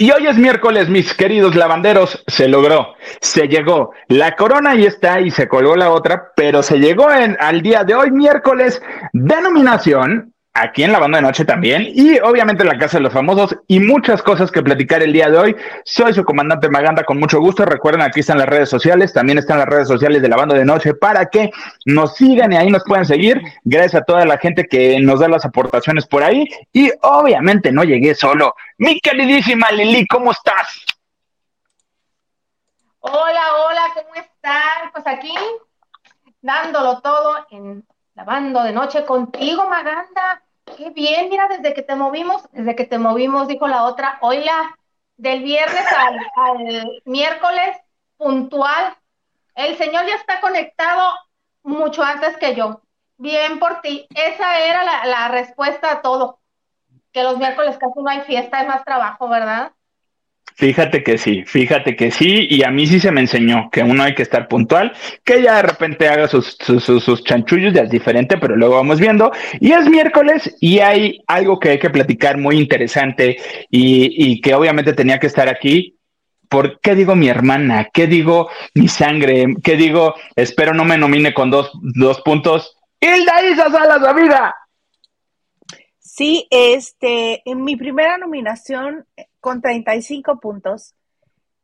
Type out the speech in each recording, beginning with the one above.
Y hoy es miércoles, mis queridos lavanderos, se logró, se llegó. La corona y está y se colgó la otra, pero se llegó en, al día de hoy, miércoles, denominación aquí en la banda de noche también y obviamente en la casa de los famosos y muchas cosas que platicar el día de hoy. Soy su comandante Maganda con mucho gusto. Recuerden, aquí están las redes sociales, también están las redes sociales de la banda de noche para que nos sigan y ahí nos puedan seguir. Gracias a toda la gente que nos da las aportaciones por ahí y obviamente no llegué solo. Mi queridísima Lili, ¿cómo estás? Hola, hola, ¿cómo están? Pues aquí dándolo todo en lavando de noche contigo, Maganda. Qué bien, mira, desde que te movimos, desde que te movimos, dijo la otra, oiga, del viernes al, miércoles, puntual. El Señor ya está conectado mucho antes que yo. Bien por ti. Esa era la, la respuesta a todo. Que los miércoles casi no hay fiesta, es más trabajo, ¿verdad? Fíjate que sí, fíjate que sí, y a mí sí se me enseñó que uno hay que estar puntual, que ella de repente haga sus, sus, sus, chanchullos, ya es diferente, pero luego vamos viendo. Y es miércoles y hay algo que hay que platicar muy interesante y, y que obviamente tenía que estar aquí. ¿Por qué digo mi hermana? ¿Qué digo mi sangre? ¿Qué digo, espero no me nomine con dos, dos puntos? Hilda Isa Salas, amiga. Sí, este, en mi primera nominación con 35 puntos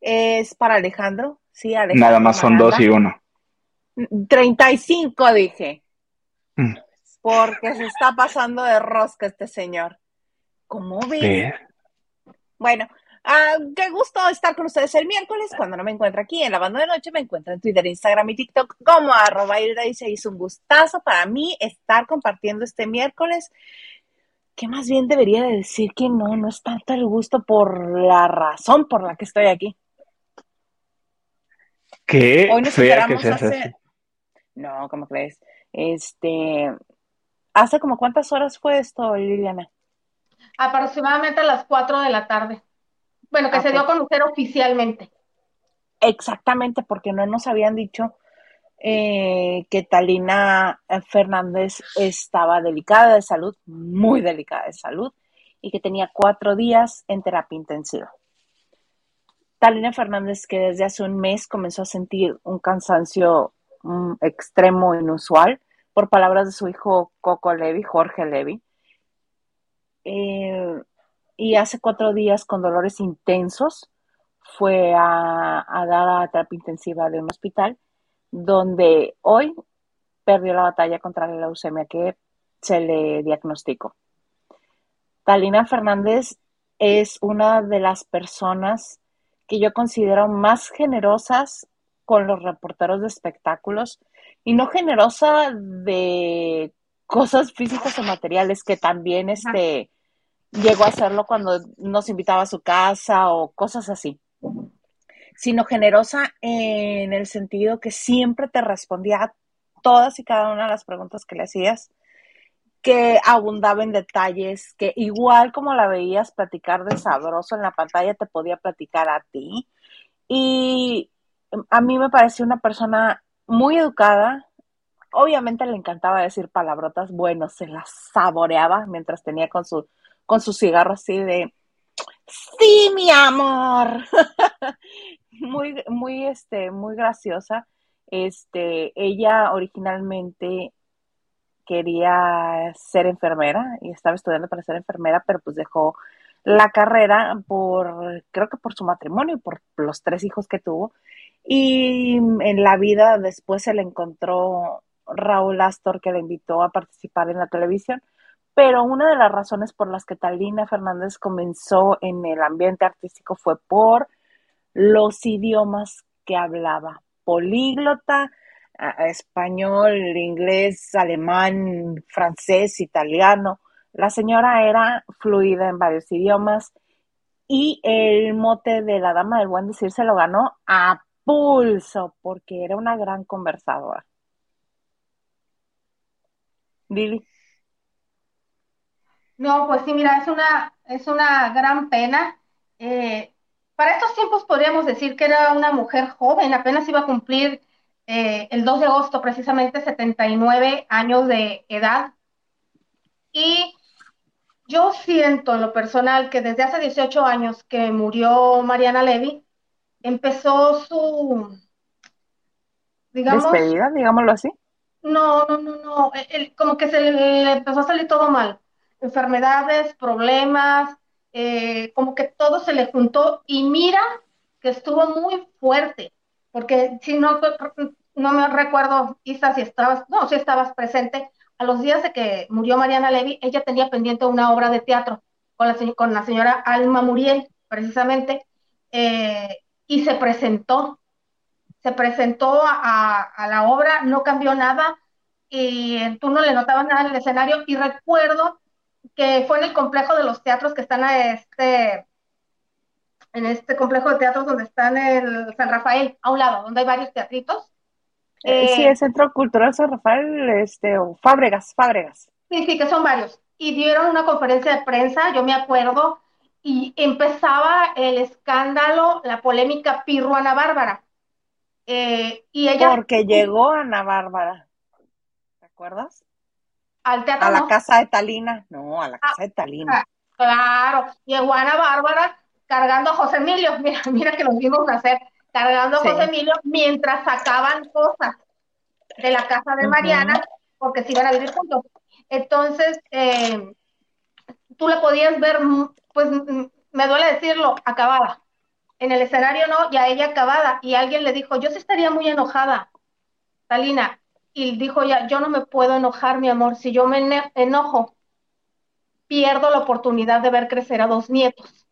es para Alejandro. Sí, Alejandro Nada más son dos y uno. 35 dije. Mm. Porque se está pasando de rosca este señor. ¿Cómo ves? Bueno, ah, qué gusto estar con ustedes el miércoles. Cuando no me encuentro aquí en la banda de noche, me encuentro en Twitter, Instagram y TikTok como arroba y se hizo un gustazo para mí estar compartiendo este miércoles que más bien debería de decir que no, no es tanto el gusto por la razón por la que estoy aquí. ¿Qué? Hoy nos fea que hace... No, ¿cómo crees? Este, ¿hace como cuántas horas fue esto, Liliana? Aproximadamente a las 4 de la tarde. Bueno, que se dio a conocer oficialmente. Exactamente, porque no nos habían dicho eh, que Talina Fernández estaba delicada de salud, muy delicada de salud, y que tenía cuatro días en terapia intensiva. Talina Fernández, que desde hace un mes comenzó a sentir un cansancio mm, extremo, inusual, por palabras de su hijo Coco Levi, Jorge Levi, eh, y hace cuatro días con dolores intensos fue a, a dar a terapia intensiva de un hospital donde hoy perdió la batalla contra la leucemia que se le diagnosticó. Talina Fernández es una de las personas que yo considero más generosas con los reporteros de espectáculos y no generosa de cosas físicas o materiales que también este llegó a hacerlo cuando nos invitaba a su casa o cosas así sino generosa en el sentido que siempre te respondía a todas y cada una de las preguntas que le hacías, que abundaba en detalles, que igual como la veías platicar de sabroso en la pantalla, te podía platicar a ti. Y a mí me pareció una persona muy educada. Obviamente le encantaba decir palabrotas, bueno, se las saboreaba mientras tenía con su, con su cigarro así de, sí, mi amor. muy, muy, este, muy graciosa. Este, ella originalmente quería ser enfermera y estaba estudiando para ser enfermera, pero pues dejó la carrera por, creo que por su matrimonio por los tres hijos que tuvo. Y en la vida después se le encontró Raúl Astor que le invitó a participar en la televisión. Pero una de las razones por las que Talina Fernández comenzó en el ambiente artístico fue por los idiomas que hablaba. Políglota, español, inglés, alemán, francés, italiano. La señora era fluida en varios idiomas y el mote de la dama del buen decir se lo ganó a pulso porque era una gran conversadora. Lili. No, pues sí, mira, es una, es una gran pena. Eh, para estos tiempos podríamos decir que era una mujer joven, apenas iba a cumplir eh, el 2 de agosto precisamente 79 años de edad. Y yo siento en lo personal que desde hace 18 años que murió Mariana Levy, empezó su, digamos... Despedida, digámoslo así. No, no, no, no, como que se le empezó a salir todo mal. Enfermedades, problemas, eh, como que todo se le juntó y mira que estuvo muy fuerte, porque si no, no me recuerdo, Isa, si estabas, no, si estabas presente, a los días de que murió Mariana Levy, ella tenía pendiente una obra de teatro con la, con la señora Alma Muriel, precisamente, eh, y se presentó, se presentó a, a, la obra, no cambió nada, y tú no le notabas nada en el escenario, y recuerdo que fue en el complejo de los teatros que están a este, en este complejo de teatros donde están el San Rafael, a un lado, donde hay varios teatritos, eh, sí, el Centro Cultural San Rafael, este, o Fábregas, Fábregas. Sí, sí, que son varios. Y dieron una conferencia de prensa, yo me acuerdo, y empezaba el escándalo, la polémica Pirro Ana Bárbara. Eh, y ella. Porque llegó Ana Bárbara. ¿Te acuerdas? Al teatro. A la casa de Talina. No, a la casa de Talina. Ah, claro, llegó Ana Bárbara cargando a José Emilio. Mira, mira que los vimos hacer cargando a José Emilio mientras sacaban cosas de la casa de Mariana, porque se iban a vivir juntos. Entonces, eh, tú la podías ver, pues me duele decirlo, acabada. En el escenario no, y a ella acabada. Y alguien le dijo, yo sí estaría muy enojada, Talina. Y dijo ya, yo no me puedo enojar, mi amor. Si yo me enojo, pierdo la oportunidad de ver crecer a dos nietos.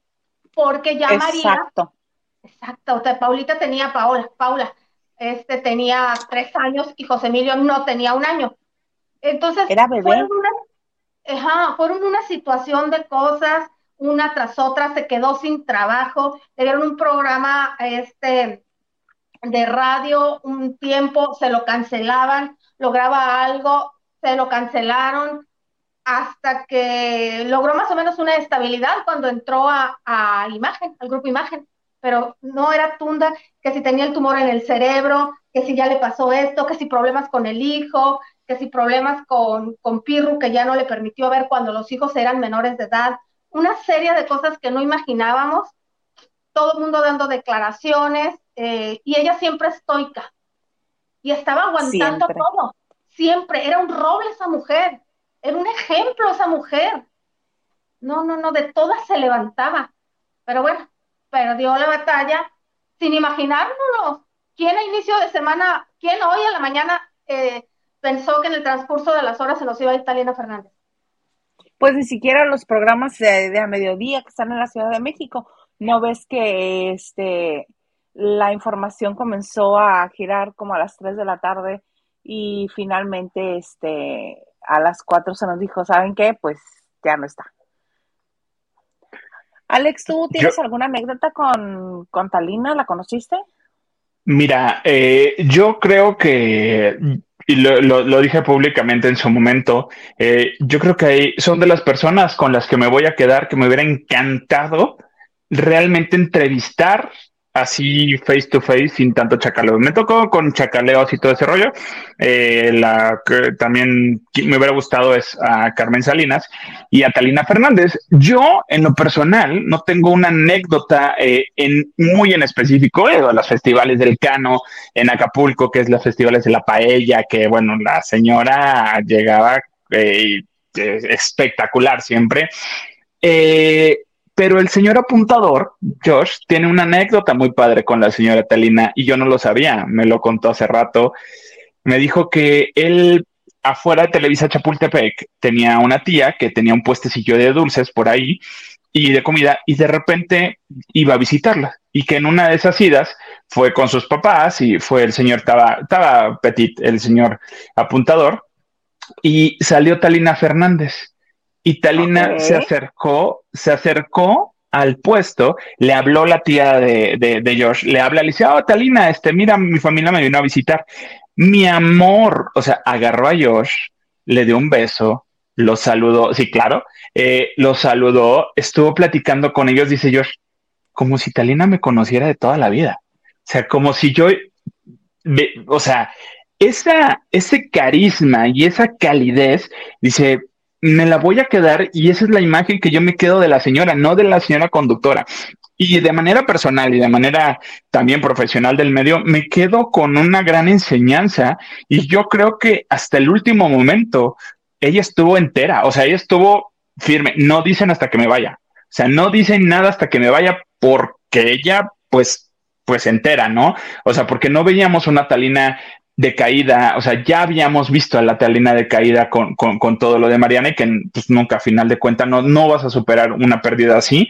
Porque ya Exacto. Exacto, o sea, Paulita tenía, Paola, Paula, este tenía tres años y José Emilio no tenía un año. Entonces, Era bebé. Fueron una, ajá, fueron una situación de cosas, una tras otra, se quedó sin trabajo, le dieron un programa este, de radio un tiempo, se lo cancelaban, lograba algo, se lo cancelaron, hasta que logró más o menos una estabilidad cuando entró a, a Imagen, al grupo Imagen. Pero no era Tunda, que si tenía el tumor en el cerebro, que si ya le pasó esto, que si problemas con el hijo, que si problemas con, con Pirru, que ya no le permitió ver cuando los hijos eran menores de edad, una serie de cosas que no imaginábamos, todo el mundo dando declaraciones, eh, y ella siempre estoica, y estaba aguantando todo, siempre, era un roble esa mujer, era un ejemplo esa mujer. No, no, no, de todas se levantaba. Pero bueno, perdió la batalla sin imaginárnoslo. ¿Quién a inicio de semana, quién hoy en la mañana eh, pensó que en el transcurso de las horas se nos iba a ir Talina Fernández? Pues ni siquiera los programas de, a mediodía que están en la Ciudad de México. ¿No ves que este la información comenzó a girar como a las 3 de la tarde y finalmente este a las 4 se nos dijo, ¿saben qué? Pues ya no está. Alex, ¿tú tienes alguna anécdota con, con Talina? ¿La conociste? Mira, eh, yo creo que, y lo, dije públicamente en su momento, eh, yo creo que hay, son de las personas con las que me voy a quedar, que me hubiera encantado realmente entrevistar así face to face sin tanto chacaleo. Me tocó con chacaleos y todo ese rollo. Eh, la que también me hubiera gustado es a Carmen Salinas y a Talina Fernández. Yo, en lo personal, no tengo una anécdota eh, en, muy en específico de los festivales del Cano en Acapulco, que es los festivales de la paella, que bueno, la señora llegaba eh, espectacular siempre. Eh, pero el señor apuntador, Josh, tiene una anécdota muy padre con la señora Talina y yo no lo sabía, me lo contó hace rato. Me dijo que él afuera de Televisa Chapultepec tenía una tía que tenía un puestecillo de dulces por ahí y de comida y de repente iba a visitarla y que en una de esas idas fue con sus papás y fue el señor, estaba, Petit, el señor apuntador y salió Talina Fernández y Talina se acercó, se acercó al puesto, le habló la tía de, de, Josh, le habla, le dice, oh, Talina, este, mira, mi familia me vino a visitar. Mi amor, o sea, agarró a Josh, le dio un beso, lo saludó, sí, claro, eh, lo saludó, estuvo platicando con ellos, dice Josh, como si Talina me conociera de toda la vida. O sea, como si yo, o sea, esa, ese carisma y esa calidez, dice, me la voy a quedar y esa es la imagen que yo me quedo de la señora, no de la señora conductora. Y de manera personal y de manera también profesional del medio, me quedo con una gran enseñanza y yo creo que hasta el último momento ella estuvo entera, o sea, ella estuvo firme, no dicen hasta que me vaya, o sea, no dicen nada hasta que me vaya porque ella pues pues entera, ¿no? O sea, porque no veíamos una Talina de caída, o sea, ya habíamos visto a la Talina de caída con, con, todo lo de Mariana y que pues, nunca a final de cuentas no, no vas a superar una pérdida así.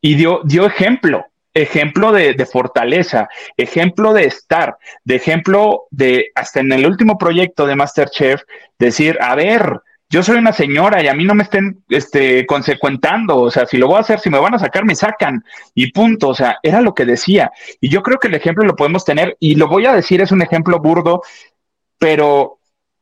Y dio, dio ejemplo, ejemplo de, de, fortaleza, ejemplo de estar, de ejemplo de, hasta en el último proyecto de Masterchef, decir, a ver, yo soy una señora y a mí no me estén este, consecuentando, o sea, si lo voy a hacer, si me van a sacar, me sacan y punto, o sea, era lo que decía. Y yo creo que el ejemplo lo podemos tener y lo voy a decir, es un ejemplo burdo, pero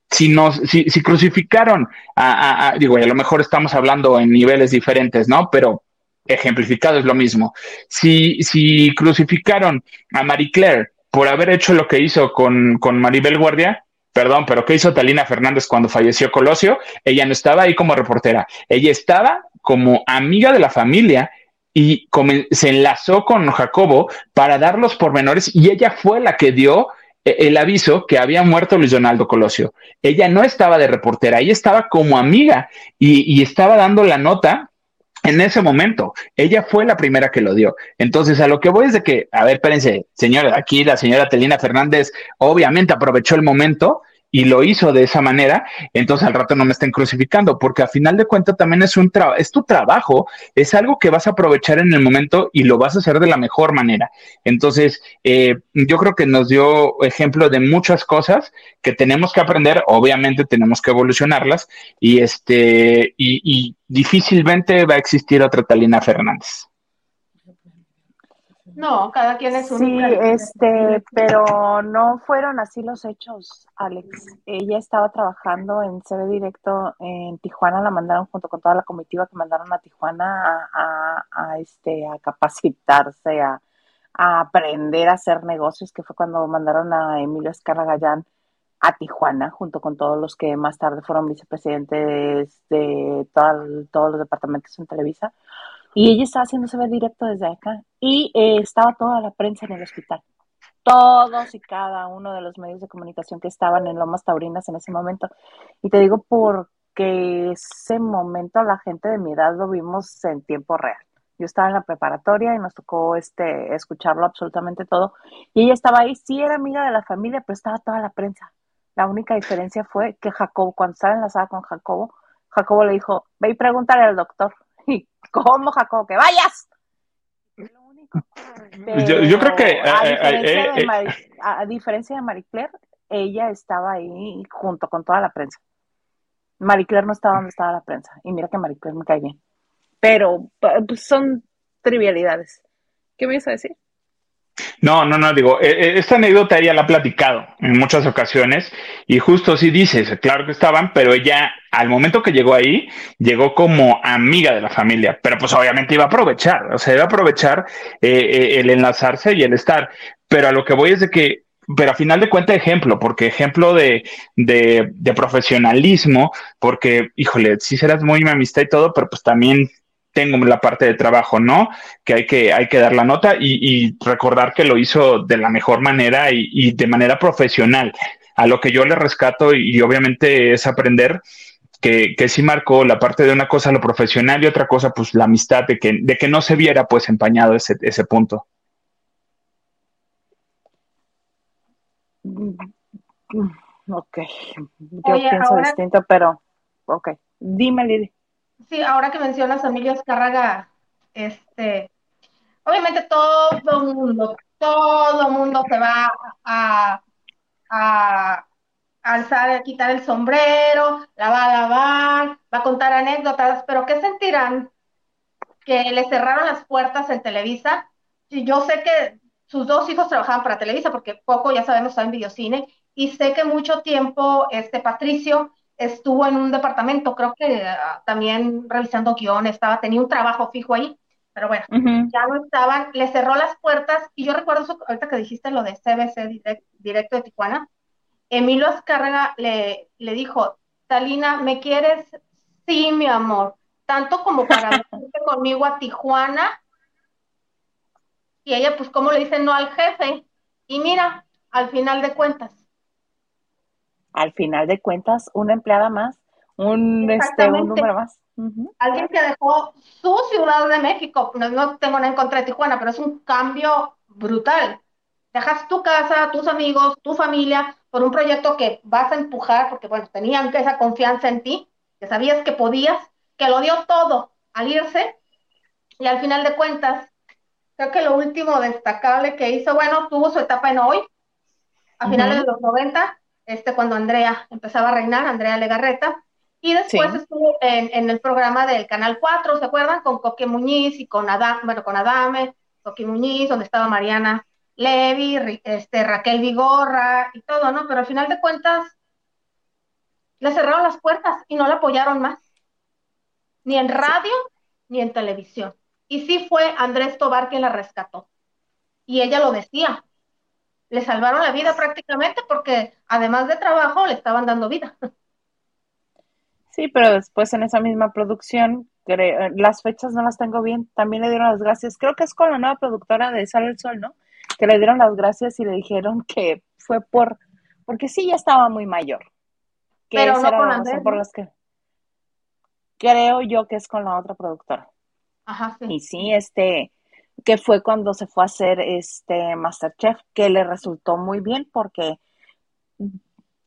si nos, si, si crucificaron a, a, digo, a lo mejor estamos hablando en niveles diferentes, ¿no? Pero ejemplificado es lo mismo. Si, si crucificaron a Marie Claire por haber hecho lo que hizo con, con Maribel Guardia, perdón, pero ¿qué hizo Talina Fernández cuando falleció Colosio? Ella no estaba ahí como reportera, ella estaba como amiga de la familia y se enlazó con Jacobo para dar los pormenores y ella fue la que dio eh, el aviso que había muerto Luis Donaldo Colosio. Ella no estaba de reportera, ella estaba como amiga y, y estaba dando la nota en ese momento. Ella fue la primera que lo dio. Entonces, a lo que voy es de que, a ver, espérense, señora, aquí la señora Telina Fernández obviamente aprovechó el momento y lo hizo de esa manera, entonces al rato no me estén crucificando, porque al final de cuentas también es un trabajo, es tu trabajo, es algo que vas a aprovechar en el momento y lo vas a hacer de la mejor manera. Entonces, eh, yo creo que nos dio ejemplo de muchas cosas que tenemos que aprender, obviamente tenemos que evolucionarlas y este, y, y difícilmente va a existir otra Talina Fernández. No, cada quien es un. Sí, este, pero no fueron así los hechos, Alex. Ella estaba trabajando en CB Directo en Tijuana, la mandaron junto con toda la comitiva que mandaron a Tijuana a, este, a capacitarse, a, aprender a hacer negocios, que fue cuando mandaron a Emilio Escarra Gallán a Tijuana, junto con todos los que más tarde fueron vicepresidentes de todos los departamentos en Televisa. Y ella estaba haciéndose ver directo desde acá. Y eh, estaba toda la prensa en el hospital. Todos y cada uno de los medios de comunicación que estaban en Lomas Taurinas en ese momento. Y te digo porque ese momento la gente de mi edad lo vimos en tiempo real. Yo estaba en la preparatoria y nos tocó este, escucharlo absolutamente todo. Y ella estaba ahí, sí era amiga de la familia, pero estaba toda la prensa. La única diferencia fue que Jacobo, cuando estaba enlazada con Jacobo, Jacobo le dijo, ve y pregúntale al doctor. ¿Y cómo, Jacobo? ¡Que vayas! Lo único. yo, creo que... a, eh, eh, diferencia de eh, a, diferencia de Marie Claire, ella estaba ahí junto con toda la prensa. Marie Claire no estaba donde estaba la prensa. Y mira que Marie Claire me cae bien. Pero pues, son trivialidades. ¿Qué me ibas a decir? No, no, no, digo, e, e, esta anécdota ella la ha platicado en muchas ocasiones y justo sí dices, claro que estaban, pero ella al momento que llegó ahí, llegó como amiga de la familia, pero pues obviamente iba a aprovechar, o sea, iba a aprovechar eh, eh, el enlazarse y el estar, pero a lo que voy es de que pero a final de cuentas ejemplo, porque ejemplo de, de, de, profesionalismo, porque, híjole, sí serás muy mi amistad y todo, pero pues también tengo la parte de trabajo, ¿no? Que hay que, hay que dar la nota y, recordar que lo hizo de la mejor manera y, de manera profesional. A lo que yo le rescato y, obviamente es aprender que, que, sí marcó la parte de una cosa lo profesional y otra cosa pues la amistad, de que, de que no se viera pues empañado ese, ese punto. Ok, yo pienso distinto, pero ok, dime Lili. Sí, ahora que mencionas a Emilio Escárraga, este, obviamente todo el mundo, todo mundo se va a, a, alzar, a quitar el sombrero, la va a lavar, va a contar anécdotas, pero ¿qué sentirán que le cerraron las puertas en Televisa? Y yo sé que sus dos hijos trabajaban para Televisa, porque poco, ya sabemos, está en videocine, y sé que mucho tiempo este Patricio estuvo en un departamento, creo que ah, también revisando guion, estaba, tenía un trabajo fijo ahí, pero bueno, ya no estaban, le cerró las puertas, y yo recuerdo eso, ahorita que dijiste lo de CBC directo de Tijuana, Emilio Azcárraga le, le dijo, Talina, ¿me quieres Sí, mi amor, tanto como para venirse conmigo a Tijuana. Y ella, pues, ¿cómo le dice no al jefe? Y mira, al final de cuentas. Al final de cuentas, una empleada más, un, este, un número más. Alguien que dejó su Ciudad de México, no, no tengo nada en contra de Tijuana, pero es un cambio brutal. Dejas tu casa, tus amigos, tu familia, por un proyecto que vas a empujar, porque bueno, tenían esa confianza en ti, que sabías que podías, que lo dio todo al irse, y al final de cuentas, creo que lo último destacable que hizo, bueno, tuvo su etapa en hoy, a finales de los 90, este, cuando Andrea empezaba a reinar, Andrea Legarreta, y después estuvo en, el programa del Canal 4, ¿se acuerdan? Con Coque Muñiz y con Adam, bueno, con Adame, Coque Muñiz, donde estaba Mariana Levy, este, Raquel Vigorra y todo, ¿no? Pero al final de cuentas, le cerraron las puertas y no la apoyaron más. Ni en radio, ni en televisión. Y sí fue Andrés Tobar quien la rescató. Y ella lo decía. Le salvaron la vida prácticamente porque además de trabajo le estaban dando vida. Sí, pero después en esa misma producción, las fechas no las tengo bien, también le dieron las gracias. Creo que es con la nueva productora de Sale el Sol, ¿no? Que le dieron las gracias y le dijeron que fue por, porque sí, ya estaba muy mayor. Que pero no con la por las que creo yo que es con la otra productora. Ajá, sí. Y sí, este, que fue cuando se fue a hacer este Masterchef, que le resultó muy bien porque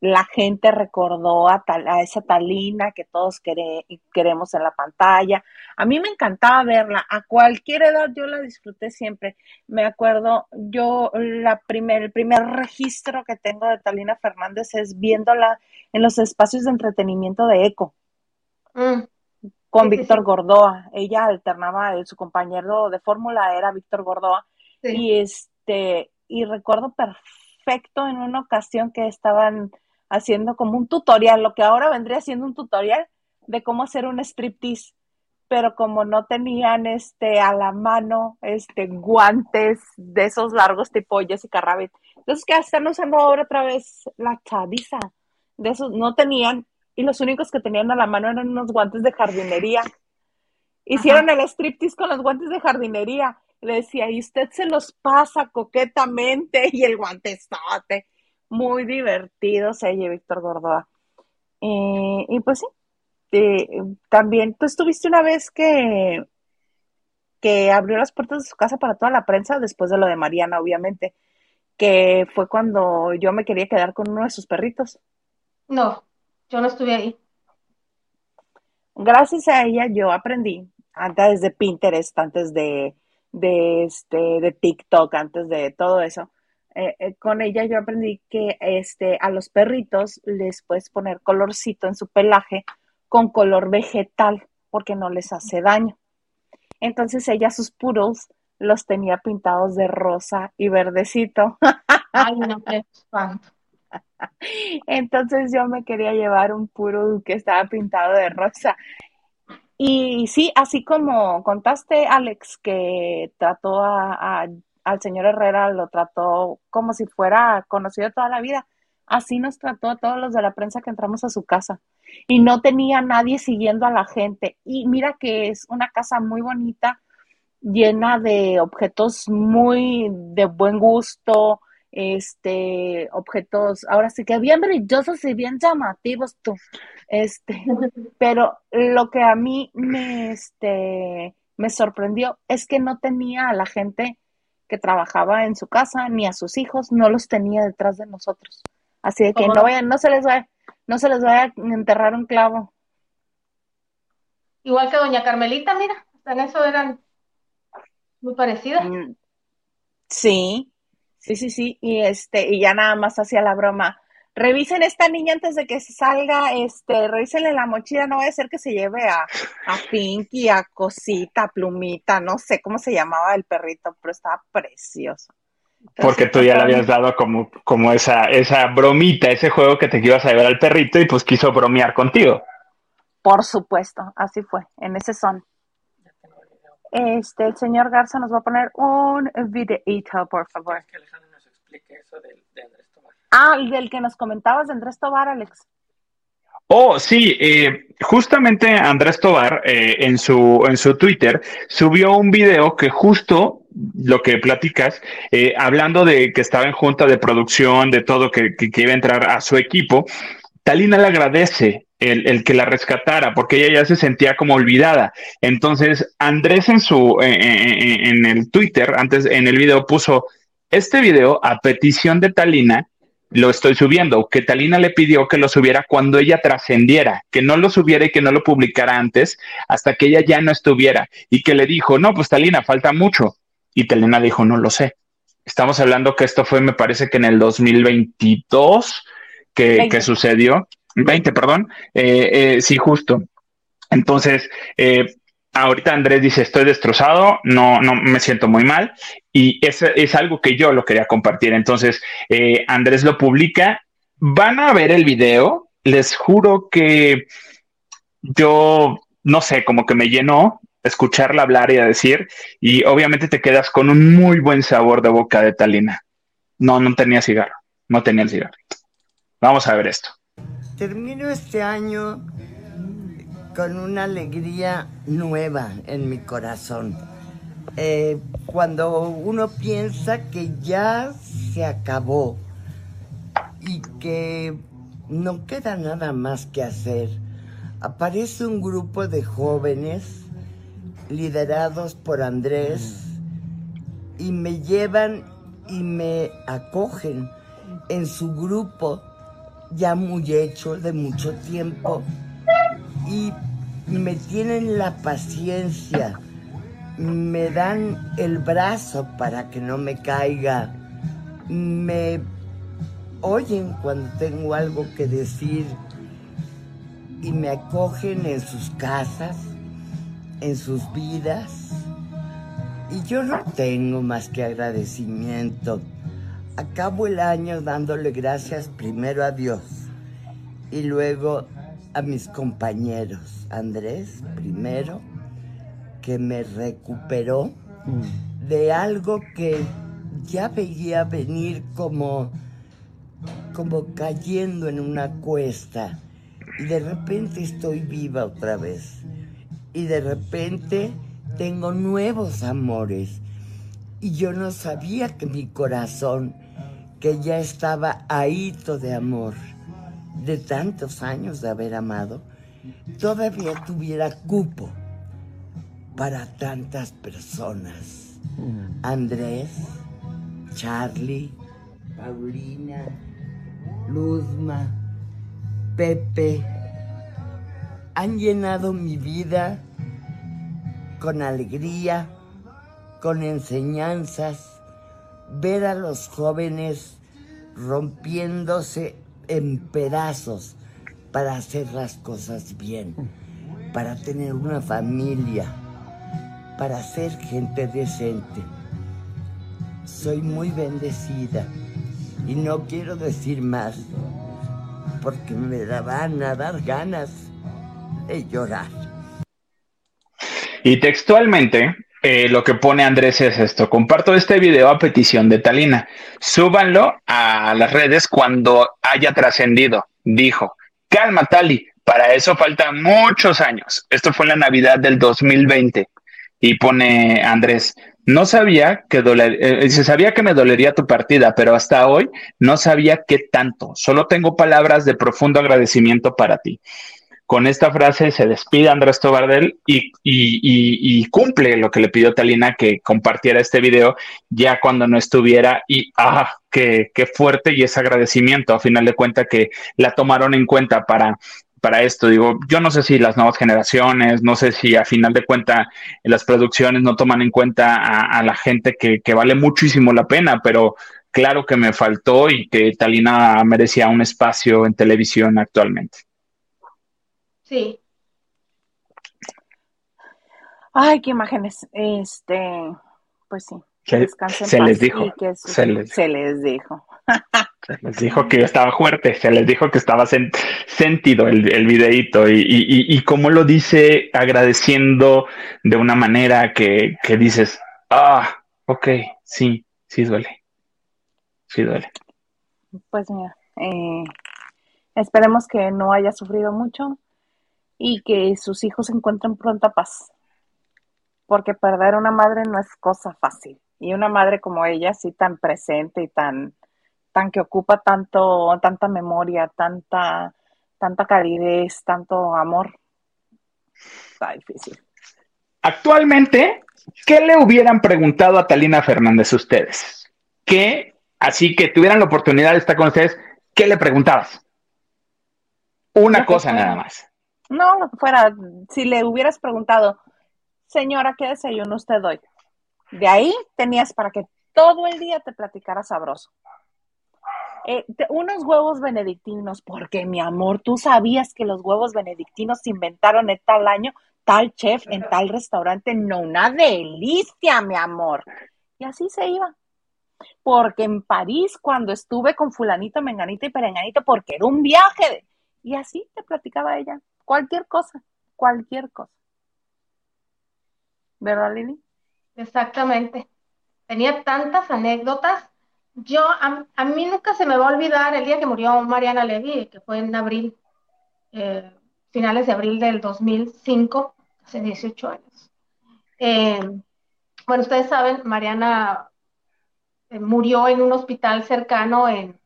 la gente recordó a, a esa Talina que todos queremos en la pantalla. A mí me encantaba verla, a cualquier edad yo la disfruté siempre. Me acuerdo, yo la primer, el primer registro que tengo de Talina Fernández es viéndola en los espacios de entretenimiento de ECO. Mm. Con Víctor Gordoa. Ella alternaba, su compañero de fórmula era Víctor Gordoa. Y este, y recuerdo perfecto en una ocasión que estaban haciendo como un tutorial, lo que ahora vendría siendo un tutorial de cómo hacer un striptease, pero como no tenían este a la mano este guantes de esos largos tipo Jessica Rabbit, entonces que están usando ahora otra vez la chaviza, de esos no tenían y los únicos que tenían a la mano eran unos guantes de jardinería. Hicieron el striptease con los guantes de jardinería. Le decía, y usted se los pasa coquetamente y el guantezote muy divertido, se oye Víctor Gordoa. Eh, y pues sí, eh, también tú estuviste una vez que, que abrió las puertas de su casa para toda la prensa, después de lo de Mariana, obviamente, que fue cuando yo me quería quedar con uno de sus perritos. No, yo no estuve ahí. Gracias a ella yo aprendí, antes de Pinterest, antes de, de, este, de TikTok, antes de todo eso, eh, eh, con ella yo aprendí que este, a los perritos les puedes poner colorcito en su pelaje con color vegetal porque no les hace daño. Entonces ella sus puros los tenía pintados de rosa y verdecito. Ay, no, qué Entonces yo me quería llevar un puro que estaba pintado de rosa. Y sí, así como contaste, Alex, que trató a al señor Herrera lo trató como si fuera conocido toda la vida. Así nos trató a todos los de la prensa que entramos a su casa. Y no tenía nadie siguiendo a la gente. Y mira que es una casa muy bonita, llena de objetos muy de buen gusto, este, objetos, ahora sí que bien brillosos y bien llamativos tú. Este, pero lo que a mí me, este, me sorprendió es que no tenía a la gente que trabajaba en su casa, ni a sus hijos, no los tenía detrás de nosotros. Así de que no vayan, no se les vaya, no se les vaya a enterrar un clavo. Igual que doña Carmelita, mira, en eso eran muy parecidas. Mm, sí, sí, sí, sí, y este, y ya nada más hacía la broma revisen esta niña antes de que salga, este, revísenle la mochila, no va a ser que se lleve a, a Pinky, a Cosita, a Plumita, no sé cómo se llamaba el perrito, pero estaba precioso. Porque tú ya le habías dado como, como esa, esa bromita, ese juego que te ibas a llevar al perrito y pues quiso bromear contigo. Por supuesto, así fue, en ese son. Este, el señor Garza nos va a poner un videito, por favor. que Alejandro nos explique eso del, Ah, del que nos comentabas de Andrés Tobar, Alex. Oh, sí, eh, justamente Andrés Tobar eh, en, su, en su Twitter subió un video que justo lo que platicas, eh, hablando de que estaba en junta de producción, de todo, que, que, iba a entrar a su equipo, Talina le agradece el, el, que la rescatara, porque ella ya se sentía como olvidada. Entonces, Andrés en su, en el Twitter, antes en el video puso este video a petición de Talina lo estoy subiendo, que Talina le pidió que lo subiera cuando ella trascendiera, que no lo subiera y que no lo publicara antes, hasta que ella ya no estuviera, y que le dijo, no, pues Talina, falta mucho. Y Talina dijo, no lo sé. Estamos hablando que esto fue, me parece que en el 2022 que, que sucedió, 20, perdón, eh, eh, sí, justo. Entonces, eh, ahorita Andrés dice, estoy destrozado, no, no me siento muy mal y es, es algo que yo lo quería compartir. Entonces, Andrés lo publica, van a ver el video, les juro que yo, no sé, como que me llenó escucharla hablar y a decir, y obviamente te quedas con un muy buen sabor de boca de Talina. No, no tenía cigarro, no tenía el cigarro. Vamos a ver esto. Termino este año con una alegría nueva en mi corazón. Eh, cuando uno piensa que ya se acabó y que no queda nada más que hacer, aparece un grupo de jóvenes liderados por Andrés y me llevan y me acogen en su grupo ya muy hecho de mucho tiempo y me tienen la paciencia, me dan el brazo para que no me caiga, me oyen cuando tengo algo que decir y me acogen en sus casas, en sus vidas. Y yo no tengo más que agradecimiento. Acabo el año dándole gracias primero a Dios y luego a mis compañeros. Andrés, primero, que me recuperó mm. de algo que ya veía venir como, como cayendo en una cuesta. Y de repente estoy viva otra vez. Y de repente tengo nuevos amores. Y yo no sabía que mi corazón, que ya estaba ahito de amor, de tantos años de haber amado, todavía tuviera cupo para tantas personas. Mm. Andrés, Charlie, Paulina, Luzma, Pepe, han llenado mi vida con alegría, con enseñanzas, ver a los jóvenes rompiéndose en pedazos para hacer las cosas bien, para tener una familia, para ser gente decente. Soy muy bendecida y no quiero decir más porque me van a dar ganas de llorar. Y textualmente, eh, lo que pone Andrés es esto. Comparto este video a petición de Talina. Súbanlo a las redes cuando haya trascendido. Dijo, calma Tali, para eso faltan muchos años. Esto fue la Navidad del 2020. Y pone Andrés, no sabía que doler, eh, sabía que me dolería tu partida, pero hasta hoy no sabía qué tanto. Solo tengo palabras de profundo agradecimiento para ti. Con esta frase se despide Andrés Tobardel y, cumple lo que le pidió Talina que compartiera este video ya cuando no estuviera y ah, qué, fuerte y ese agradecimiento a final de cuentas que la tomaron en cuenta para para esto. Digo, yo no sé si las nuevas generaciones, no sé si a final de cuentas las producciones no toman en cuenta a, la gente que, vale muchísimo la pena, pero claro que me faltó y que Talina merecía un espacio en televisión actualmente. Sí. Ay, qué imágenes. Este, pues sí. Se, se les dijo. Se les, se les dijo. Se les dijo que estaba fuerte, se les dijo que estaba sentido el, el videíto y, y, y, como lo dice agradeciendo de una manera que, que dices, ah, ok, sí, sí duele, sí duele. Pues mira, eh, Esperemos que no haya sufrido mucho y que sus hijos encuentren pronta paz. Porque perder una madre no es cosa fácil. Y una madre como ella, así tan presente y tan, tan que ocupa tanto, tanta memoria, tanta, tanta calidez, tanto amor, está difícil. Actualmente, ¿qué le hubieran preguntado a Talina Fernández ustedes? ¿Qué, así que tuvieran la oportunidad de estar con ustedes, ¿qué le preguntabas? Una cosa nada más. No, fuera, si le hubieras preguntado, señora, ¿qué desayuno usted doy? De ahí tenías para que todo el día te platicara sabroso. Eh, unos huevos benedictinos, porque mi amor, tú sabías que los huevos benedictinos se inventaron en tal año, tal chef, en tal restaurante, no, una delicia, mi amor. Y así se iba. Porque en París, cuando estuve con fulanito, menganito y perenganito, porque era un viaje, y así te platicaba ella, cualquier cosa, cualquier cosa. ¿Verdad, Lili? Exactamente. Tenía tantas anécdotas yo, a, mí nunca se me va a olvidar el día que murió Mariana Levy, que fue en abril, eh, finales de abril del 2005, hace 18 años. Eh, bueno, ustedes saben, Mariana eh, murió en un hospital cercano en,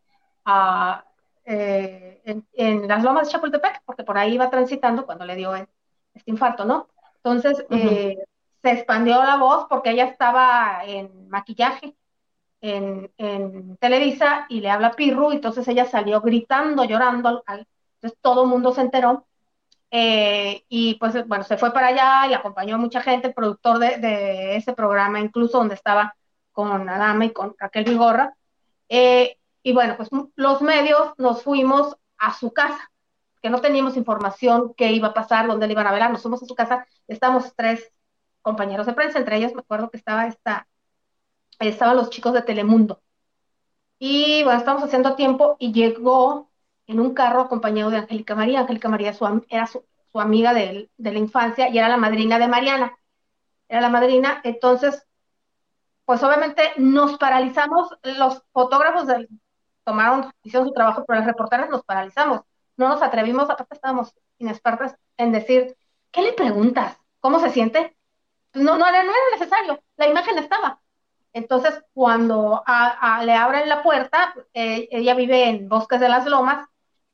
en, las lomas de Chapultepec, porque por ahí iba transitando cuando le dio este infarto, ¿no? Entonces, se expandió la voz porque ella estaba en maquillaje en, Televisa y le habla Pirru, entonces ella salió gritando, llorando, entonces todo el mundo se enteró. Eh, y pues bueno, se fue para allá y acompañó a mucha gente, el productor de, ese programa, incluso donde estaba con Adama y con Raquel Vigorra. Eh, y bueno, pues los medios nos fuimos a su casa, que no teníamos información qué iba a pasar, dónde le iban a velar, nos fuimos a su casa, estamos tres compañeros de prensa, entre ellos me acuerdo que estaba esta estaban los chicos de Telemundo. Y bueno, estábamos haciendo tiempo y llegó en un carro acompañado de Angélica María. Angélica María era su, amiga de, la infancia y era la madrina de Mariana. Era la madrina, entonces, pues obviamente nos paralizamos, los fotógrafos tomaron, hicieron su trabajo, pero los reporteros nos paralizamos. No nos atrevimos, aparte estábamos inexpertos en decir, ¿qué le preguntas? ¿Cómo se siente? No, no, no era necesario, la imagen estaba. Entonces, cuando le abren la puerta, eh, ella vive en Bosques de las Lomas,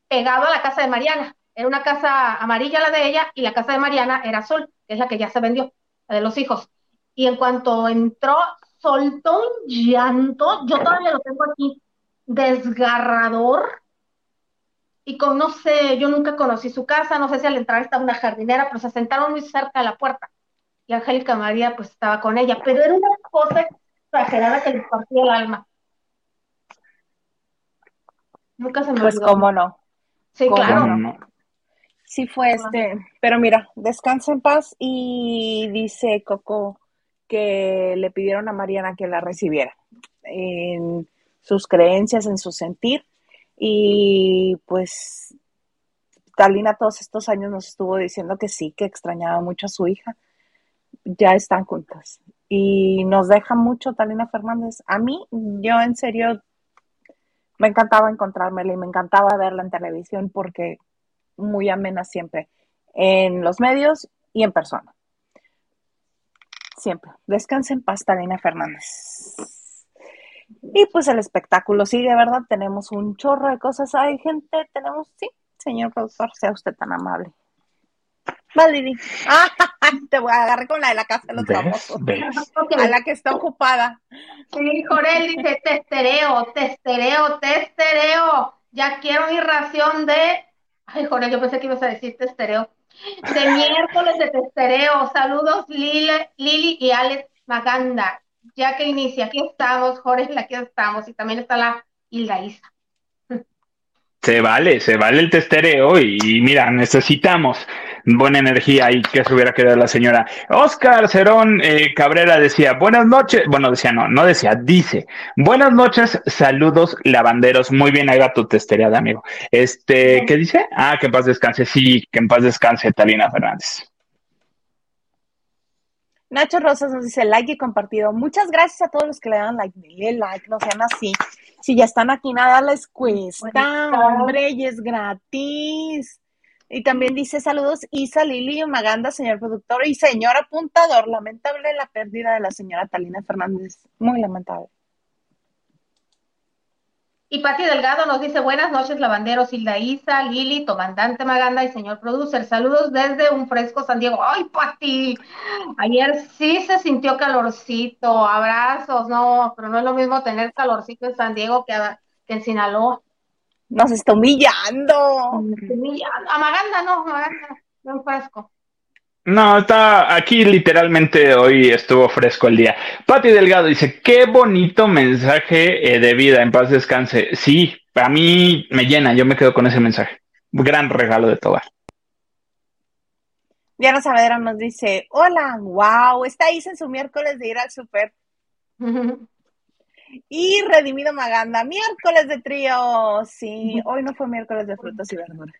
pegado a la casa de Mariana. Era una casa amarilla la de ella y la casa de Mariana era azul, que es la que ya se vendió, la de los hijos. Y en cuanto entró, soltó un llanto, yo todavía lo tengo aquí, desgarrador. Y con, no sé, yo nunca conocí su casa, no sé si al entrar estaba una jardinera, pero se sentaron muy cerca de la puerta. Y Angélica María pues estaba con ella, pero era una cosa exagerada que les partía el alma. Nunca se me Pues cómo no. Sí, claro. Sí fue este, pero mira, descansa en paz y dice Coco que le pidieron a Mariana que la recibiera en sus creencias, en su sentir y pues Talina todos estos años nos estuvo diciendo que sí, que extrañaba mucho a su hija. Ya están juntas y nos deja mucho Talina Fernández. A mí, yo en serio, me encantaba encontrármela y me encantaba verla en televisión porque muy amena siempre, en los medios y en persona. Siempre. Descanse en paz, Talina Fernández. Y pues el espectáculo sigue, ¿verdad? Tenemos un chorro de cosas. Hay gente, tenemos, sí, señor productor, sea usted tan amable. Vale, Ah, te voy a agarrar con la de la casa de los famosos. A la que está ocupada. Sí, Jorel dice testereo, testereo, testereo. Ya quiero mi ración de. Ay, Jorel, yo pensé que ibas a decir testereo. De miércoles de testereo. Saludos, Lili, Lili y Alex Maganda. Ya que inicia, aquí estamos, Jorel, aquí estamos. Y también está la Hilda Isa. Se vale, se vale el testereo y mira, necesitamos buena energía y que se hubiera quedado la señora. Oscar Cerón eh, Cabrera decía, buenas noches, bueno, decía no, no decía, dice, buenas noches, saludos lavanderos, muy bien, ahí va tu testereada, amigo. Este, ¿qué dice? Ah, que en paz descanse, sí, que en paz descanse Talina Fernández. Nacho Rosas nos dice like y compartido. Muchas gracias a todos los que le dan like, like, no sean así. Si ya están aquí, nada les cuesta, hombre, y es gratis. Y también dice saludos Isa, Lili, Maganda, señor productor y señor apuntador. Lamentable la pérdida de la señora Talina Fernández. Muy lamentable. Y Pati Delgado nos dice, buenas noches, lavanderos, Hilda Isa, Lili, comandante Maganda y señor producer. Saludos desde un fresco San Diego. ¡Ay, Pati! Ayer sí se sintió calorcito, abrazos, no, pero no es lo mismo tener calorcito en San Diego que, en Sinaloa. Nos está humillando. A Maganda no, Maganda, un fresco. No, está aquí literalmente hoy estuvo fresco el día. Pati Delgado dice, qué bonito mensaje eh, de vida, en paz descanse. Sí, a mí me llena, yo me quedo con ese mensaje. Gran regalo de Tobar. Diana Saavedra nos dice, hola, wow, está ahí en su miércoles de ir al súper. y Redimido Maganda, miércoles de trío. Sí, hoy no fue miércoles de frutas y verduras.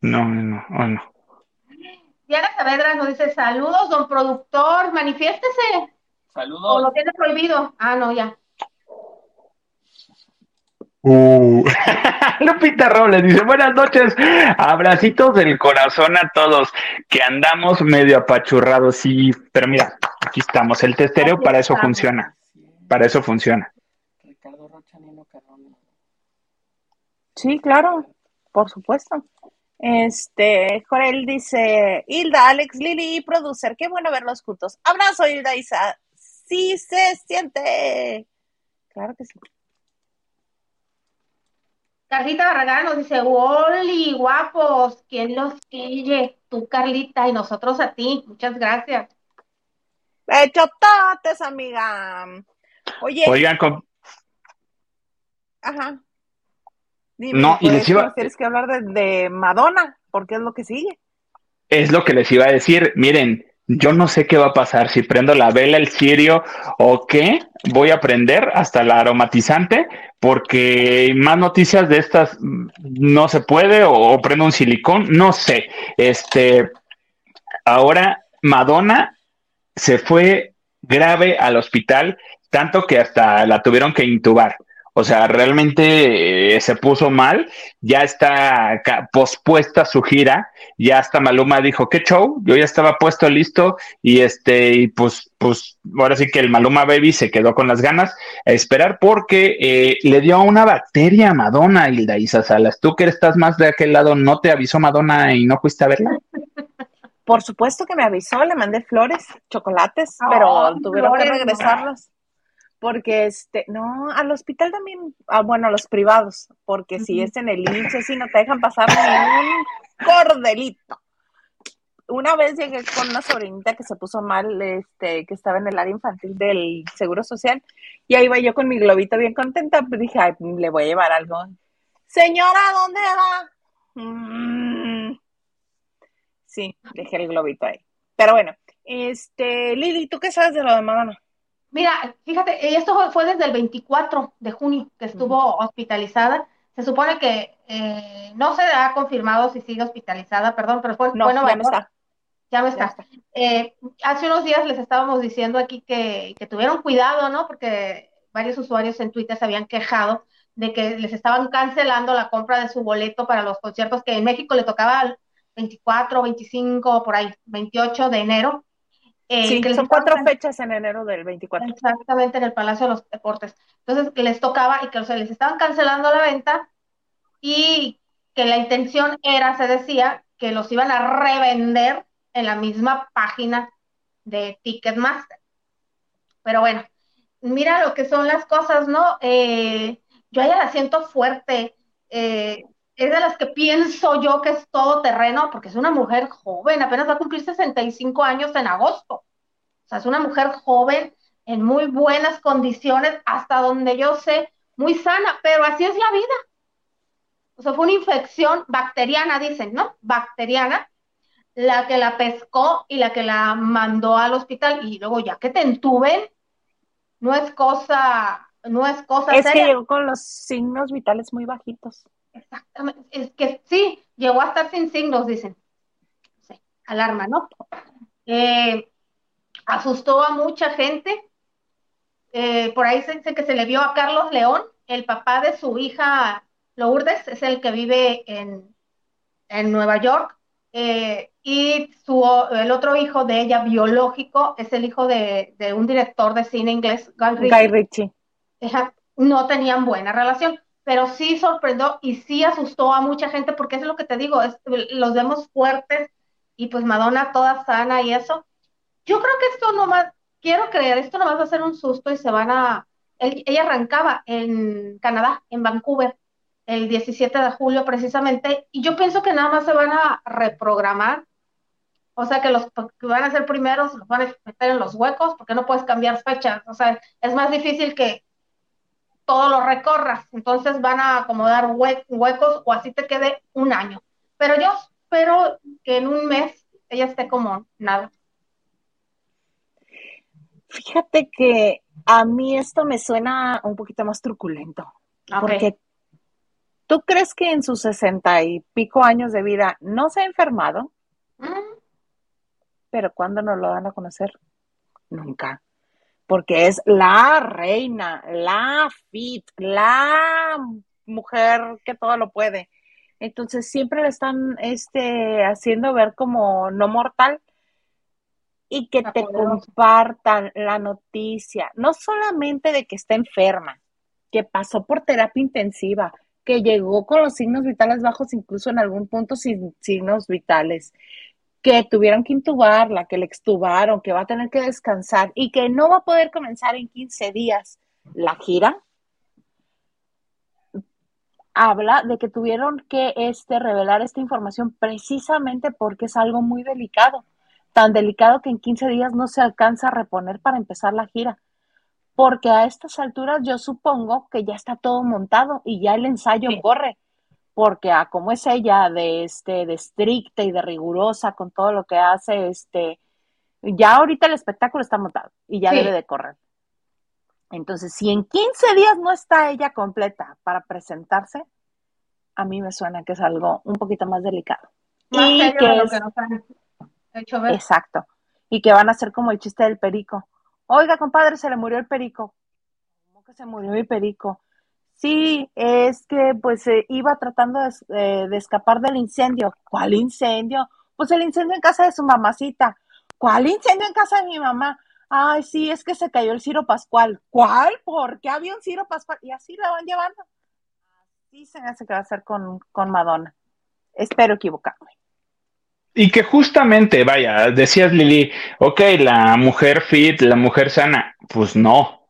No, no, hoy no. Diana Saavedra nos dice, saludos, don productor, manifiéstese. Saludos. ¿O lo tiene prohibido? Ah, no, ya. Uh. Lupita Robles dice, buenas noches, abracitos del corazón a todos, que andamos medio apachurrados, sí, pero mira, aquí estamos, el testereo para eso funciona, para eso funciona. Ricardo Rocha, Sí, claro, por supuesto. Este, Jorel dice, Hilda, Alex, Lili y producer, qué bueno verlos juntos. Abrazo, Hilda Isa. Sí se siente. Claro que sí. Carlita Barragán nos dice, Oli, guapos, ¿quién los quiere? Tú, Carlita, y nosotros a ti. Muchas gracias. Bechototes, amiga. Oye. Oigan, con... Ajá no, y les iba... Tienes que hablar de, Madonna, porque es lo que sigue. Es lo que les iba a decir. Miren, yo no sé qué va a pasar, si prendo la vela, el cirio o qué, voy a prender hasta la aromatizante, porque más noticias de estas no se puede, o, prendo un silicón, no sé. Este, ahora Madonna se fue grave al hospital, tanto que hasta la tuvieron que intubar. O sea, realmente eh, se puso mal, ya está pospuesta su gira, ya hasta Maluma dijo, qué show, yo ya estaba puesto listo y este, y pues, pues, ahora sí que el Maluma Baby se quedó con las ganas a esperar porque eh, le dio una bacteria a Madonna, Hilda Isa Salas. Tú que estás más de aquel lado, ¿no te avisó Madonna y no fuiste a verla? Por supuesto que me avisó, le mandé flores, chocolates, pero tuvieron que regresarlas porque este, no, al hospital también, ah, bueno, a los privados, porque si es en el índice, si no te dejan pasar ni un cordelito. Una vez llegué con una sobrinita que se puso mal, este, que estaba en el área infantil del Seguro Social, y ahí iba yo con mi globito bien contenta, pues dije, ay, le voy a llevar algo. Señora, ¿dónde va? Mm. Sí, dejé el globito ahí. Pero bueno, este, Lili, ¿tú qué sabes de lo de Madonna? Mira, fíjate, esto fue desde el 24 de junio que estuvo hospitalizada. Se supone que eh, no se ha confirmado si sigue hospitalizada, perdón, pero fue no, bueno. Ya no está. Ya no está. Eh, hace unos días les estábamos diciendo aquí que, que tuvieron cuidado, ¿no? Porque varios usuarios en Twitter se habían quejado de que les estaban cancelando la compra de su boleto para los conciertos que en México le tocaba el 24, 25, por ahí, 28 de enero. Eh, sí, son cuatro fechas en enero del 24. Exactamente, en el Palacio de los Deportes. Entonces, que les tocaba y que o les estaban cancelando la venta y que la intención era, se decía, que los iban a revender en la misma página de Ticketmaster. Pero bueno, mira lo que son las cosas, ¿no? Eh, yo a ella la siento fuerte. Eh, es de las que pienso yo que es todo terreno, porque es una mujer joven, apenas va a cumplir 65 años en agosto. O sea, es una mujer joven, en muy buenas condiciones, hasta donde yo sé, muy sana, pero así es la vida. O sea, fue una infección bacteriana, dicen, ¿no? Bacteriana, la que la pescó y la que la mandó al hospital. Y luego, ya que te entuben, no es cosa, no es cosa. Es que llegó con los signos vitales muy bajitos. Exactamente, es que sí, llegó a estar sin signos, dicen. Sí, alarma, ¿no? Eh, asustó a mucha gente. Eh, por ahí se dice que se le vio a Carlos León, el papá de su hija Lourdes es el que vive en, en Nueva York. Eh, y su, el otro hijo de ella, biológico, es el hijo de, de un director de cine inglés, Guy Ritchie. No tenían buena relación, pero sí sorprendió y sí asustó a mucha gente, porque es lo que te digo, los vemos fuertes y pues Madonna toda sana y eso. Yo creo que esto nomás, quiero creer, esto nomás va a ser un susto y se van a... ella arrancaba en Canadá, en Vancouver, el 17 de julio precisamente, y yo pienso que nada más se van a reprogramar, o sea que los que van a ser primeros los van a meter en los huecos, porque no puedes cambiar fechas, o sea, es más difícil que todo lo recorras, entonces van a acomodar huecos o así te quede un año, pero yo espero que en un mes ella esté como nada. Fíjate que a mí esto me suena un poquito más truculento, porque ¿Tú crees que en sus sesenta y pico años de vida no se ha enfermado? Mm. Pero ¿cuándo nos lo van a conocer? Nunca. Porque es la reina, la fit, la mujer que todo lo puede. Entonces siempre le están este, haciendo ver como no mortal y que te compartan la noticia, no solamente de que está enferma, que pasó por terapia intensiva, que llegó con los signos vitales bajos, incluso en algún punto sin signos vitales, que tuvieron que intubarla, que le extubaron, que va a tener que descansar y que no va a poder comenzar en 15 días la gira, habla de que tuvieron que este, revelar esta información precisamente porque es algo muy delicado, tan delicado que en 15 días no se alcanza a reponer para empezar la gira. Porque a estas alturas yo supongo que ya está todo montado y ya el ensayo corre, porque a como es ella de este de estricta y de rigurosa con todo lo que hace, este ya ahorita el espectáculo está montado y ya debe de correr. Entonces, si en 15 días no está ella completa para presentarse, a mí me suena que es algo un poquito más delicado. y que, Exacto. Y que van a ser como el chiste del perico Oiga, compadre, se le murió el perico. ¿Cómo que se murió mi perico? Sí, es que pues eh, iba tratando eh, de, escapar del incendio. ¿Cuál incendio? Pues el incendio en casa de su mamacita. ¿Cuál incendio en casa de mi mamá? Ay, sí, es que se cayó el Ciro Pascual. ¿Cuál? ¿Por qué había un Ciro Pascual? Y así la van llevando. Así se me hace que va a ser con, con Madonna. Espero equivocarme. Y que justamente, vaya, decías Lili, ok, la mujer fit, la mujer sana, pues no.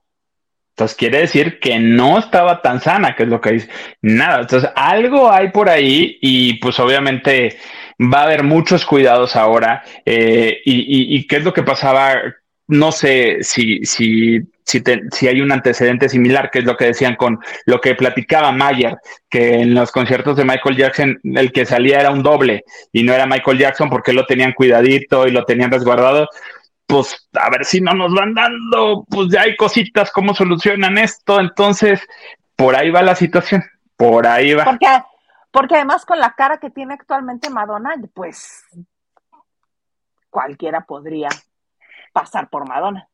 Entonces quiere decir que no estaba tan sana, que es lo que dice. Nada, entonces algo hay por ahí y pues obviamente va a haber muchos cuidados ahora. Eh, y, y, qué es lo que pasaba, no sé si, si si, si, hay un antecedente similar, que es lo que decían con lo que platicaba Mayer, que en los conciertos de Michael Jackson el que salía era un doble y no era Michael Jackson porque lo tenían cuidadito y lo tenían resguardado. Pues a ver si no nos van dando, pues ya hay cositas, cómo solucionan esto. Entonces, por ahí va la situación, por ahí va. Porque, porque además con la cara que tiene actualmente Madonna, pues cualquiera podría pasar por Madonna.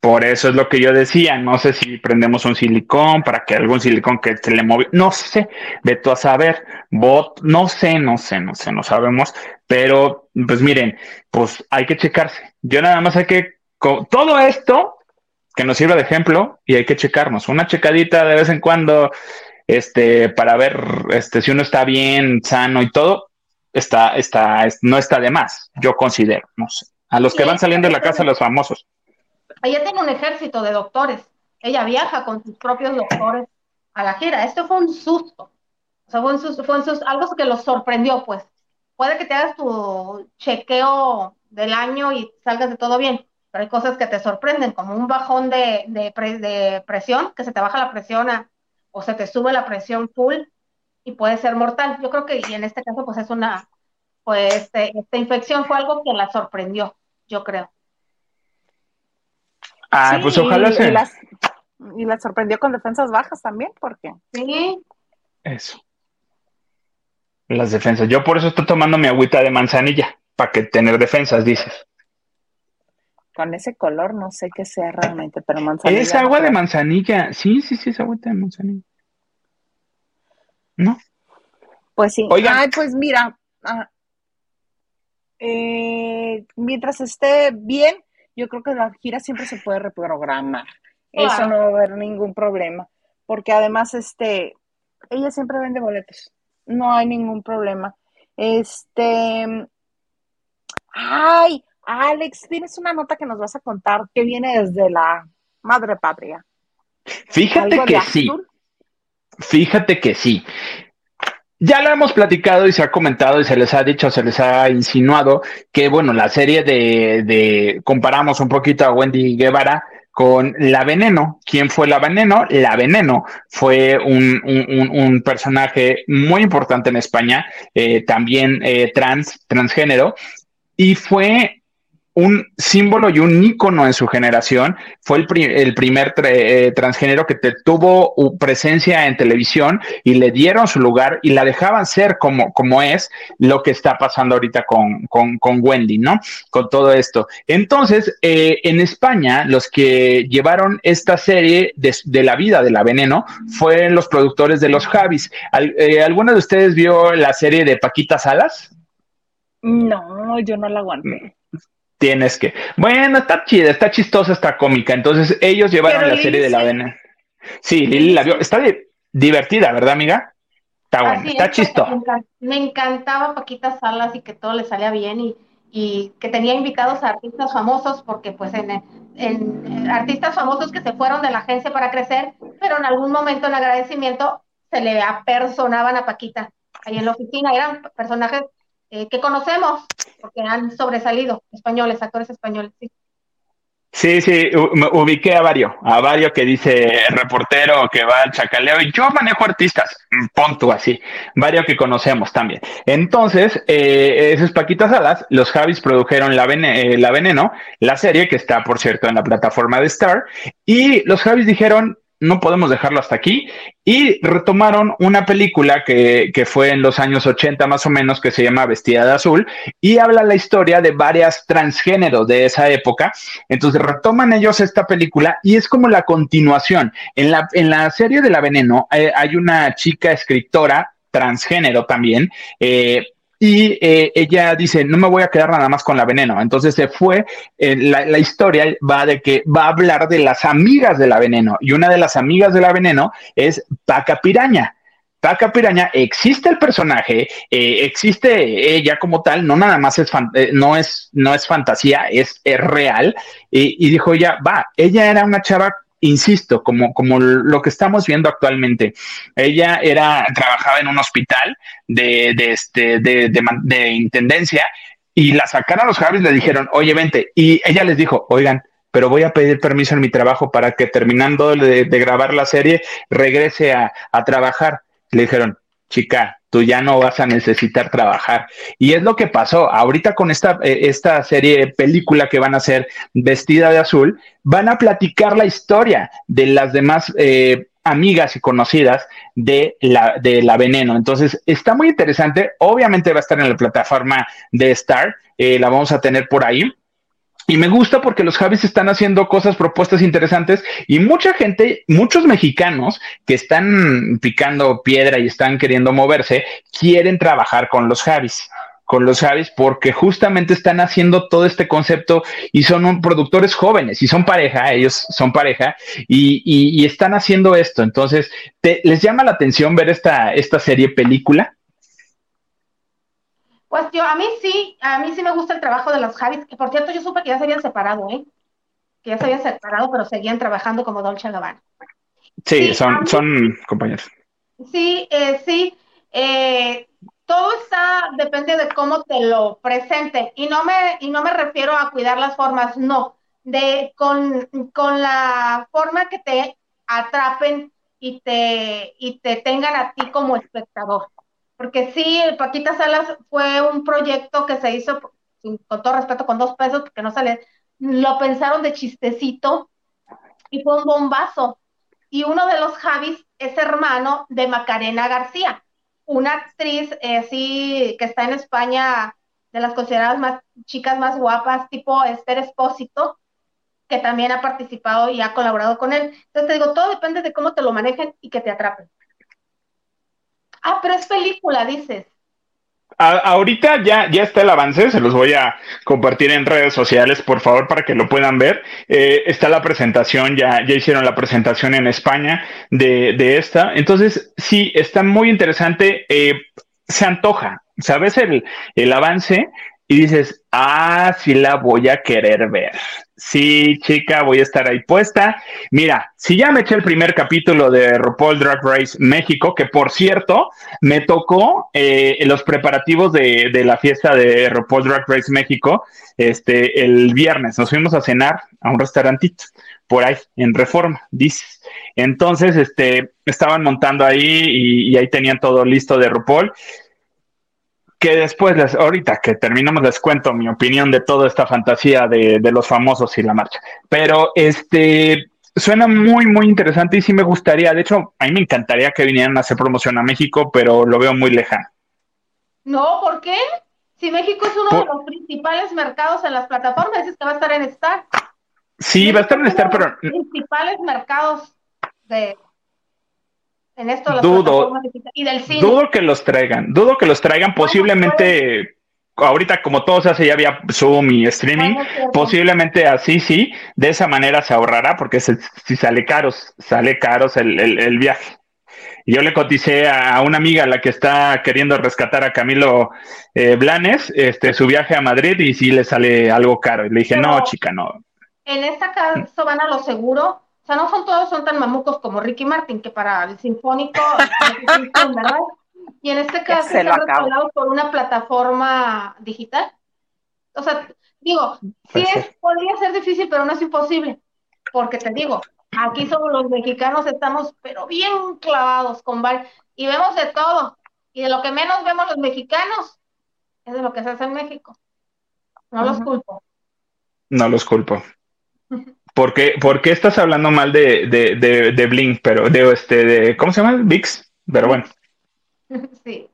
Por eso es lo que yo decía, no sé si prendemos un silicón para que algún silicón que se le mueve, no sé, de tú a saber, bot, no sé, no sé, no sé, no sabemos, pero pues miren, pues hay que checarse. Yo nada más hay que, todo esto que nos sirva de ejemplo y hay que checarnos, una checadita de vez en cuando, este, para ver, este, si uno está bien, sano y todo, está, está, no está de más, yo considero, no sé. A los que van saliendo de la casa, los famosos. Ella tiene un ejército de doctores. Ella viaja con sus propios doctores a la gira. Esto fue un susto. O sea, fue un susto, fue un susto, algo que los sorprendió, pues. Puede que te hagas tu chequeo del año y salgas de todo bien, pero hay cosas que te sorprenden, como un bajón de, de, presión, que se te baja la presión o se te sube la presión full y puede ser mortal. Yo creo que, y en este caso, pues es una, pues este, esta infección fue algo que la sorprendió, yo creo. Ah, pues ojalá sea. Y las, y las sorprendió con defensas bajas también, porque. Sí. Eso. Las defensas. Yo por eso estoy tomando mi agüita de manzanilla, para que tener defensas, dices. Con ese color no sé qué sea realmente, pero manzanilla. Es agua de manzanilla. Sí, sí, sí, es agüita de manzanilla. ¿no? Pues sí. Ay, pues mira, ah, eh, mientras esté bien, yo creo que la gira siempre se puede reprogramar. Eso no va a haber ningún problema. Porque además, este, ella siempre vende boletos. No hay ningún problema. Este. Ay, Alex, tienes una nota que nos vas a contar que viene desde la madre patria. Fíjate que sí. Fíjate que sí. Ya lo hemos platicado y se ha comentado y se les ha dicho, se les ha insinuado que, bueno, la serie de, de comparamos un poquito a Wendy Guevara con La Veneno. ¿Quién fue La Veneno? La Veneno fue un, un, un personaje muy importante en España, eh, también eh, trans, transgénero, y fue un símbolo y un ícono en su generación. Fue el, primer eh, transgénero que tuvo presencia en televisión y le dieron su lugar y la dejaban ser como, como es lo que está pasando ahorita con, con, Wendy, ¿no? Con todo esto. Entonces, eh, en España, los que llevaron esta serie de, la vida de la veneno fueron los productores de los Javis. Eh, ¿Alguna de ustedes vio la serie de Paquita Salas? No, yo no la aguanté tienes que. Bueno, está chida, está chistosa, está cómica. Entonces, ellos llevaron la serie de la veneno. Sí, Lili la vio. Está divertida, ¿verdad, amiga? Está bueno, está chistosa. Me, encantaba Paquita Salas y que todo le salía bien y, y que tenía invitados a artistas famosos, porque pues en, en, artistas famosos que se fueron de la agencia para crecer, pero en algún momento en agradecimiento se le apersonaban a Paquita ahí en la oficina. Eran personajes eh, que conocemos, porque han sobresalido, españoles, actores españoles, sí. Sí, sí, ubiqué a varios, a varios que dice reportero que va al chacaleo y yo manejo artistas, mm, punto así, varios que conocemos también. Entonces, eh, es Paquita Salas, los Javis produjeron la, eh, la Veneno, la serie que está, por cierto, en la plataforma de Star, y los Javis dijeron, no podemos dejarlo hasta aquí. Y retomaron una película que, que, fue en los años 80 más o menos, que se llama Vestida de Azul, y habla la historia de varias transgéneros de esa época. Entonces retoman ellos esta película y es como la continuación. En la, en la serie de La Veneno eh, hay una chica escritora transgénero también, eh, y eh, ella dice, no me voy a quedar nada más con la veneno. Entonces se fue, eh, la, historia va de que va a hablar de las amigas de la veneno y una de las amigas de la veneno es Paca Piraña. Paca Piraña, existe el personaje, eh, existe ella como tal, no nada más es, no es, no es fantasía, es, real. y dijo ella, va, ella era una chava insisto, como, como lo que estamos viendo actualmente. Ella era, trabajaba en un hospital de, de, este, de, de, intendencia y la sacaron a los Javis, le dijeron, oye, vente. Y ella les dijo, oigan, pero voy a pedir permiso en mi trabajo para que terminando de, grabar la serie regrese a, a trabajar. Le dijeron, chica, tú ya no vas a necesitar trabajar. Y es lo que pasó. Ahorita con esta, eh, esta serie película que van a hacer vestida de azul, van a platicar la historia de las demás eh, amigas y conocidas de la, de la veneno. Entonces, está muy interesante. Obviamente va a estar en la plataforma de Star. Eh, la vamos a tener por ahí. Y me gusta porque los Javis están haciendo cosas, propuestas interesantes y mucha gente, muchos mexicanos que están picando piedra y están queriendo moverse, quieren trabajar con los Javis con los Javis porque justamente están haciendo todo este concepto y son productores jóvenes y son pareja, ellos son pareja y, están haciendo esto. Entonces, ¿les llama la atención ver esta, esta serie película? Pues yo, a mí sí, a mí sí me gusta el trabajo de los Javis, que por cierto yo supe que ya se habían separado, ¿eh? Que ya se habían separado, pero seguían trabajando como Dolce Gabbana. Sí, son, son compañeros. Sí, eh, sí. Eh, todo está, depende de cómo te lo presente. Y no me, y no me refiero a cuidar las formas, no. De, con, con la forma que te atrapen y te, y te tengan a ti como espectador porque sí, Paquita Salas fue un proyecto que se hizo, con todo respeto, con dos pesos, porque no sale, lo pensaron de chistecito y fue un bombazo. Y uno de los Javis es hermano de Macarena García, una actriz eh, que está en España, de las consideradas más chicas más guapas, tipo Esther Espósito, que también ha participado y ha colaborado con él. Entonces te digo, todo depende de cómo te lo manejen y que te atrapen. Ah, pero es película, dices. ahorita ya, ya está el avance, se los voy a compartir en redes sociales, por favor, para que lo puedan ver. Eh, está la presentación, ya, ya hicieron la presentación en España de, de esta. Entonces, sí, está muy interesante. Eh, se antoja, ¿sabes? El, el avance y dices, ah, sí la voy a querer ver. Sí, chica, voy a estar ahí puesta. Mira, si ya me eché el primer capítulo de RuPaul Drag Race México, que por cierto, me tocó eh, los preparativos de, de, la fiesta de RuPaul Drag Race México, este, el viernes. Nos fuimos a cenar a un restaurantito por ahí, en Reforma, dices. Entonces, este, estaban montando ahí y, y ahí tenían todo listo de RuPaul que después, les, ahorita que terminamos, les cuento mi opinión de toda esta fantasía de, de, los famosos y la marcha. Pero este suena muy, muy interesante y sí me gustaría. De hecho, a mí me encantaría que vinieran a hacer promoción a México, pero lo veo muy lejano. No, ¿por qué? Si México es uno por... de los principales mercados en las plataformas, dices que va a estar en Star. Sí, va a estar en Star, pero. Los principales mercados de, en esto dudo, y del cine. dudo que los traigan, dudo que los traigan posiblemente ahorita como todo se hace ya vía Zoom y streaming, posiblemente así sí, de esa manera se ahorrará porque se- si sale caros, sale caros el, el- el viaje. Yo le coticé a una amiga, la que está queriendo rescatar a Camilo eh, Blanes, este, su viaje a Madrid y sí le sale algo caro. Y le dije, Pero- no, chica, no. En esta caso van a lo seguro. O sea, no son todos son tan mamucos como Ricky Martin, que para el sinfónico, ¿verdad? Y en este caso se lo están acabo. respaldados por una plataforma digital. O sea, digo, sí Puede es, podría ser difícil, pero no es imposible. Porque te digo, aquí somos los mexicanos, estamos pero bien clavados con bar y vemos de todo. Y de lo que menos vemos los mexicanos es de lo que se hace en México. No los Ujú. culpo. No los culpo. ¿Por qué, por qué estás hablando mal de, de, de, de Blink? Pero de este, de, ¿cómo se llama? VIX. Pero bueno, Sí,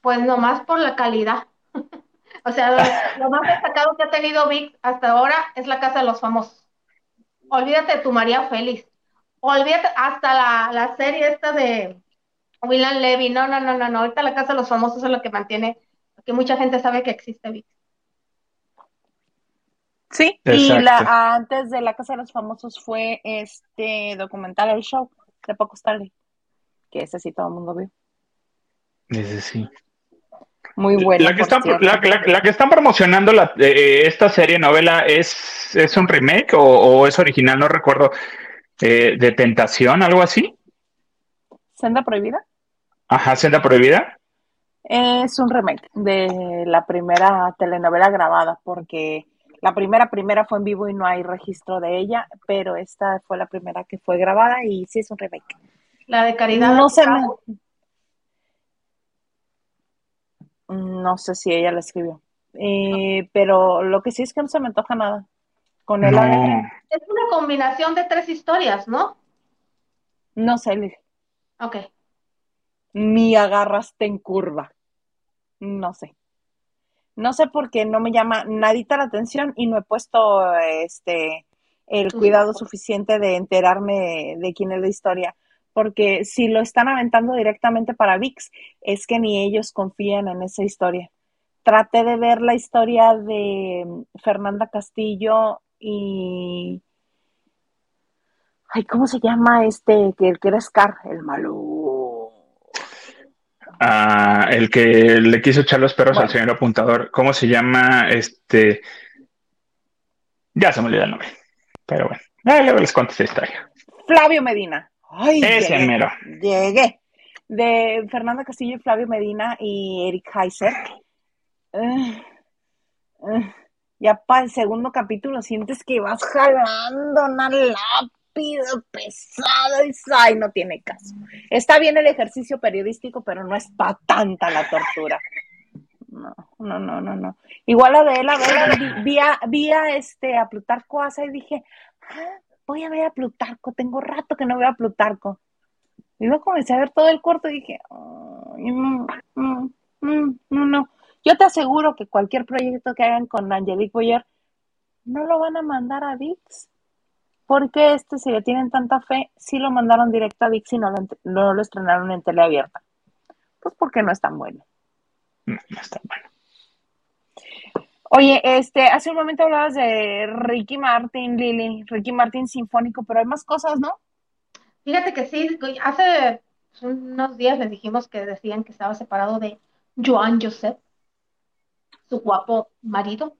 pues nomás por la calidad. O sea, lo, más destacado que ha tenido Vic hasta ahora es la Casa de los Famosos. Olvídate de tu María Félix. Olvídate hasta la, la serie esta de William Levy. No, no, no, no, no. Ahorita la Casa de los Famosos es lo que mantiene, que mucha gente sabe que existe Vic. Sí, y la, antes de La Casa de los Famosos fue este documental, el show de Poco Starley, que ese sí todo el mundo vio. ese sí. Muy bueno. La que, están, la, la- la que están promocionando la- eh, esta serie novela es, es un remake o, o es original, no recuerdo, eh, de Tentación, algo así. Senda Prohibida Ajá, Senda Prohibida. es un remake de la primera telenovela grabada, porque la primera primera fue en vivo y no hay registro de ella, pero esta fue la primera que fue grabada y sí es un remake. La de Caridad. No sé, no sé si ella la escribió, Eh, pero lo que sí es que no se me antoja nada con él. No. Es una combinación de tres historias, ¿no? No sé, Liz. Ok. Ni agarraste en curva. No sé. No sé por qué no me llama nadita la atención y no he puesto este el cuidado suficiente de enterarme de quién es la historia. Porque si lo están aventando directamente para VIX, es que ni ellos confían en esa historia. Traté de ver la historia de mm, Fernanda Castillo y. Ay, ¿cómo se llama este? Que el que era Scar, el malo. El que le quiso echar los perros al señor apuntador. ¿Cómo se llama? Este. Ya se me olvidó el nombre. Pero bueno, eh, luego les cuento esa historia. Flavio Medina. Ay, Ese llegué, mero. llegué. De Fernanda Castillo y Flavio Medina y Eric Heiser. Eh, eh, ya para el segundo capítulo sientes que vas jalando una lápida pesada y ay, no tiene caso. Está bien el ejercicio periodístico, pero no es para tanta la tortura. No, no, no, no, no. Igual a ver, vi, vi a, vi a, este, a Plutarco Asa y dije, ah, voy a ver a Plutarco, tengo rato que no veo a Plutarco. Y luego comencé a ver todo el corto y dije, "Ay, no, no, no, no, no. Yo te aseguro que cualquier proyecto que hagan con Angelique Boyer no lo van a mandar a VIX. Porque este, si le tienen tanta fe, sí lo mandaron directo a VIX y no lo, ent- no lo estrenaron en teleabierta. Pues porque no es tan bueno. No, no es tan bueno. Oye, este, hace un momento hablabas de Ricky Martin, Lili, Ricky Martin sinfónico, pero hay más cosas, ¿no? Fíjate que sí, hace unos días les dijimos que decían que estaba separado de Joan Joseph, su guapo marido.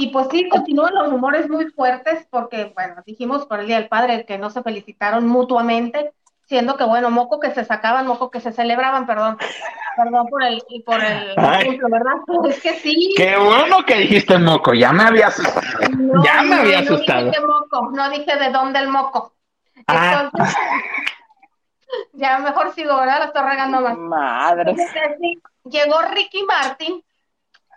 Y pues sí, continúan los rumores muy fuertes porque, bueno, dijimos por el Día del Padre que no se felicitaron mutuamente, siendo que, bueno, moco que se sacaban, moco que se celebraban, perdón. Perdón por el, por el ejemplo, ¿verdad? Es que sí. Qué bueno que dijiste moco, ya me había asustado. ya me había asustado. No dije moco, no dije de dónde el moco. Ah. Entonces, ya mejor sigo, ¿verdad? Lo estoy regando más. Madre. llegó Ricky Martin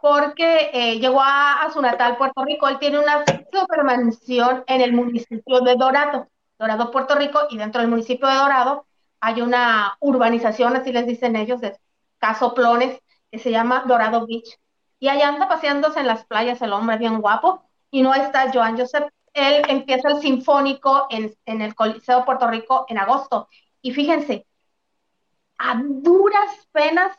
porque eh, llegó a, su natal Puerto Rico. Él tiene una super mansión en el municipio de Dorado, Dorado, Puerto Rico, y dentro del municipio de Dorado hay una urbanización, así les dicen ellos, de casoplones, que se llama Dorado Beach. Y allá anda paseándose en las playas el hombre bien guapo, y no está Joan Joseph. Él empieza el sinfónico en, en el Coliseo Puerto Rico en agosto. Y fíjense, a duras penas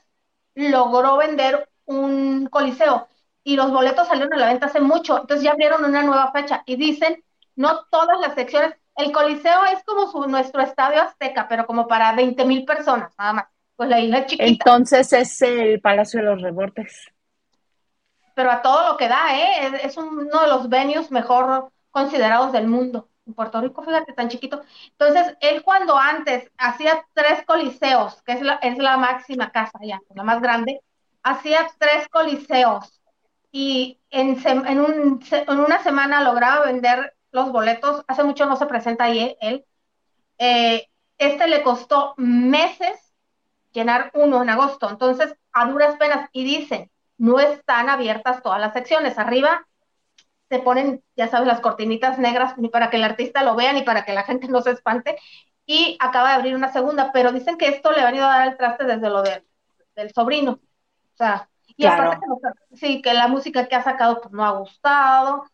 logró vender un coliseo y los boletos salieron a la venta hace mucho, entonces ya abrieron una nueva fecha y dicen, no todas las secciones, el coliseo es como su, nuestro estadio azteca, pero como para 20 mil personas, nada más, pues la isla es chiquita. Entonces es el Palacio de los Rebortes. Pero a todo lo que da, ¿eh? es, uno de los venues mejor considerados del mundo. En Puerto Rico, fíjate, tan chiquito. Entonces, él cuando antes hacía tres coliseos, que es la, es la máxima casa ya, la más grande, hacía tres coliseos y en, una semana lograba vender los boletos. Hace mucho no se presenta ahí él. Eh, este le costó meses llenar uno en agosto. Entonces, a duras penas, y dicen, no están abiertas todas las secciones. Arriba se ponen, ya sabes, las cortinitas negras, ni para que el artista lo vea, ni para que la gente no se espante. Y acaba de abrir una segunda, pero dicen que esto le ha a dar el traste desde lo del sobrino. O sea, y aparte sí, que la música que ha sacado pues, no ha gustado.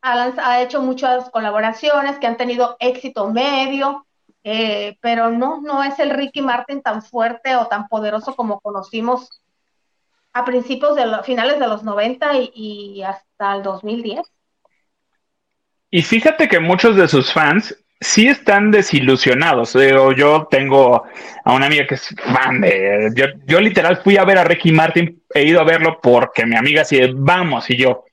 Ha, ha, hecho muchas colaboraciones que han tenido éxito medio, eh, pero no, no es el Ricky Martin tan fuerte o tan poderoso como conocimos a principios de los finales de los 90 y, y hasta el 2010. Y fíjate que muchos de sus fans sí están desilusionados. yo tengo a una amiga que es fan de. Yo, literal fui a ver a Ricky Martin, he ido a verlo porque mi amiga dice, vamos, y yo,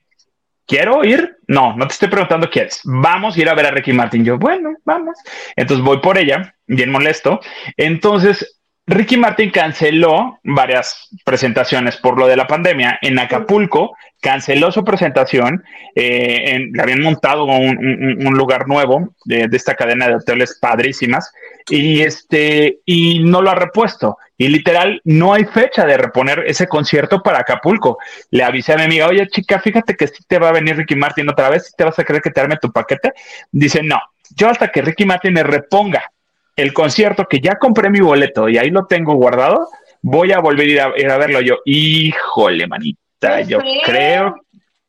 ¿quiero ir? No, no te estoy preguntando quieres. Vamos a ir a ver a Ricky Martin. Yo, bueno, vamos. Entonces voy por ella, bien molesto. Entonces Ricky Martin canceló varias presentaciones por lo de la pandemia. En Acapulco canceló su presentación. Eh, le habían montado un, lugar nuevo de, esta cadena de hoteles padrísimas y este y no lo ha repuesto. Y literal no hay fecha de reponer ese concierto para Acapulco. Le avisé a mi amiga, oye chica, fíjate que si te va a venir Ricky Martin otra vez, si te vas a creer que te arme tu paquete. Dice no, yo hasta que Ricky Martin me reponga el concierto que ya compré mi boleto y ahí lo tengo guardado, voy a volver a ir a, verlo yo. Híjole, manita, yo creo,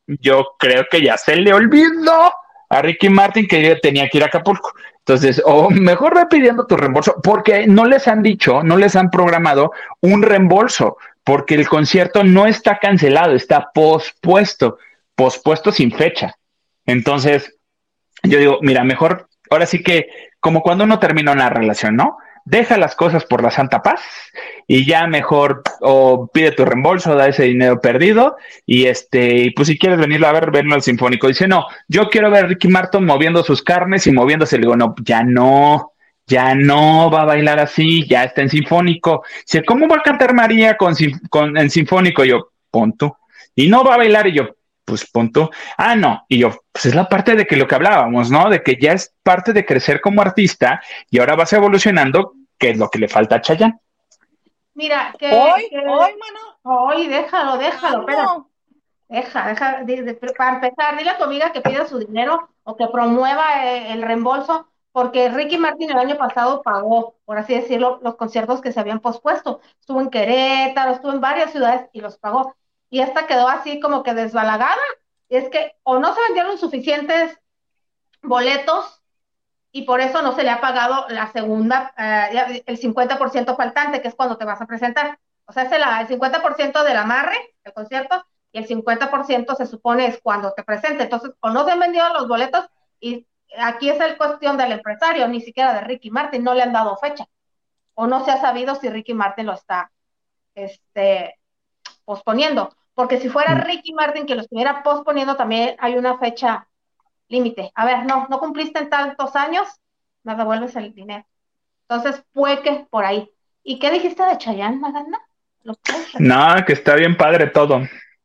yo creo que ya se le olvidó a Ricky Martin que yo tenía que ir a Acapulco. Entonces, o mejor va pidiendo tu reembolso, porque no les han dicho, no les han programado un reembolso, porque el concierto no está cancelado, está pospuesto, pospuesto sin fecha. Entonces, yo digo, mira, mejor, ahora sí que como cuando uno termina una relación, ¿no? Deja las cosas por la santa paz y ya mejor o pide tu reembolso, da ese dinero perdido y este, y pues si quieres venir a ver, verlo al sinfónico. Dice, no, yo quiero ver a Ricky Martin moviendo sus carnes y moviéndose. Le digo, no, ya no, ya no va a bailar así, ya está en sinfónico. Dice, ¿cómo va a cantar María con, con en sinfónico? yo, punto. Y no va a bailar y yo, pues punto. Ah, no. Y yo, pues es la parte de que lo que hablábamos, ¿no? De que ya es parte de crecer como artista y ahora vas evolucionando, que es lo que le falta a Chayanne. Mira, que. Hoy, hoy, mano. Hoy, déjalo, déjalo, pero. Deja, deja, para empezar, dile a tu amiga que pida su dinero o que promueva eh, el reembolso, porque Ricky Martin el año pasado pagó, por así decirlo, los conciertos que se habían pospuesto. Estuvo en Querétaro, estuvo en varias ciudades y los pagó y esta quedó así como que desbalagada. Es que o no se vendieron suficientes boletos y por eso no se le ha pagado la segunda, eh, el 50% faltante, que es cuando te vas a presentar. O sea, es el, el 50% del amarre, el concierto, y el 50% se supone es cuando te presente. Entonces, o no se han vendido los boletos, y aquí es el cuestión del empresario, ni siquiera de Ricky Martin, no le han dado fecha. O no se ha sabido si Ricky Martin lo está este, posponiendo. Porque si fuera mm. Ricky Martin que lo estuviera posponiendo, también hay una fecha límite. A ver, no, no cumpliste en tantos años, me devuelves el dinero. Entonces, fue que por ahí. ¿Y qué dijiste de Chayanne, Maganda? No, que está bien padre todo.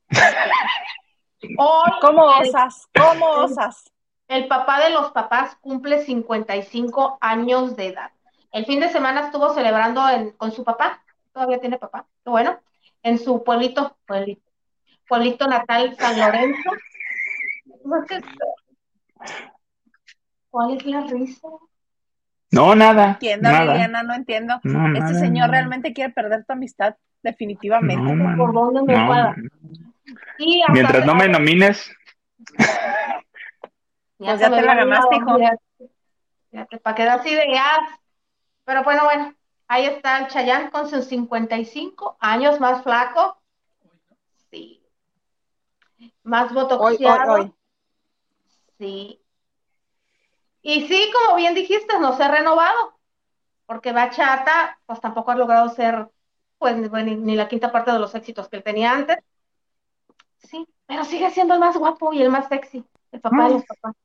¿Cómo osas? ¿Cómo osas? El papá de los papás cumple 55 años de edad. El fin de semana estuvo celebrando con su papá, todavía tiene papá, bueno, en su pueblito, pueblito, pueblito natal San Lorenzo. ¿Cuál es la risa? No, nada. No entiendo, Liliana, no entiendo. este señor realmente quiere perder tu amistad, definitivamente. ¿Por dónde me no, Mientras no me nomines. Ya, pues ya te la ganaste, hijo. Ya, te para quedar así de ya. Pero bueno, bueno, ahí está el Chayán con sus 55 años más flaco. Sí. Más botoxiado. Sí. Y sí, como bien dijiste, no se ha renovado, porque Bachata, pues tampoco ha logrado ser, pues, ni, ni, la quinta parte de los éxitos que él tenía antes. Sí, pero sigue siendo el más guapo y el más sexy, el papá de los papás.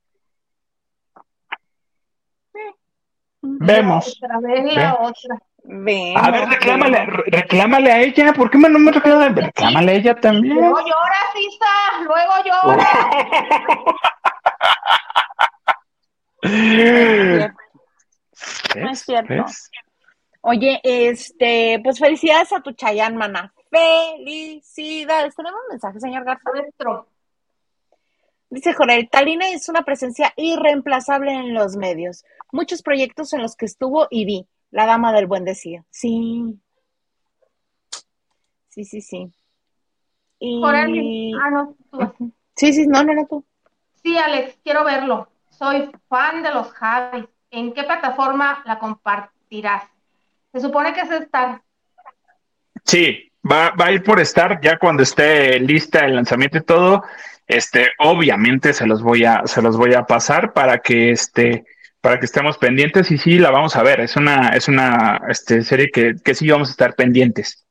Vemos. A ver, reclámale, reclámale a ella. ¿Por qué no me reclama? Reclámale a ella también. Luego llora, Sisa. Luego llora. No es cierto. Oye, este, pues felicidades a tu Chayán, mana. Felicidades. ¿Tenemos un mensaje, señor Garza? Dice Jorel, Talina es una presencia irreemplazable en los medios. Muchos proyectos en los que estuvo y vi. La dama del buen decir. Sí. Sí, sí, sí. Y... Ah, no, Sí, sí, no, no, no, tú. Sí, Alex, quiero verlo. Soy fan de los Javis. ¿En qué plataforma la compartirás? Se supone que es Star. Sí, va, va a ir por Star ya cuando esté lista el lanzamiento y todo este, obviamente se los voy a, se los voy a pasar para que este, para que estemos pendientes y sí la vamos a ver. Es una, es una este, serie que, que sí vamos a estar pendientes.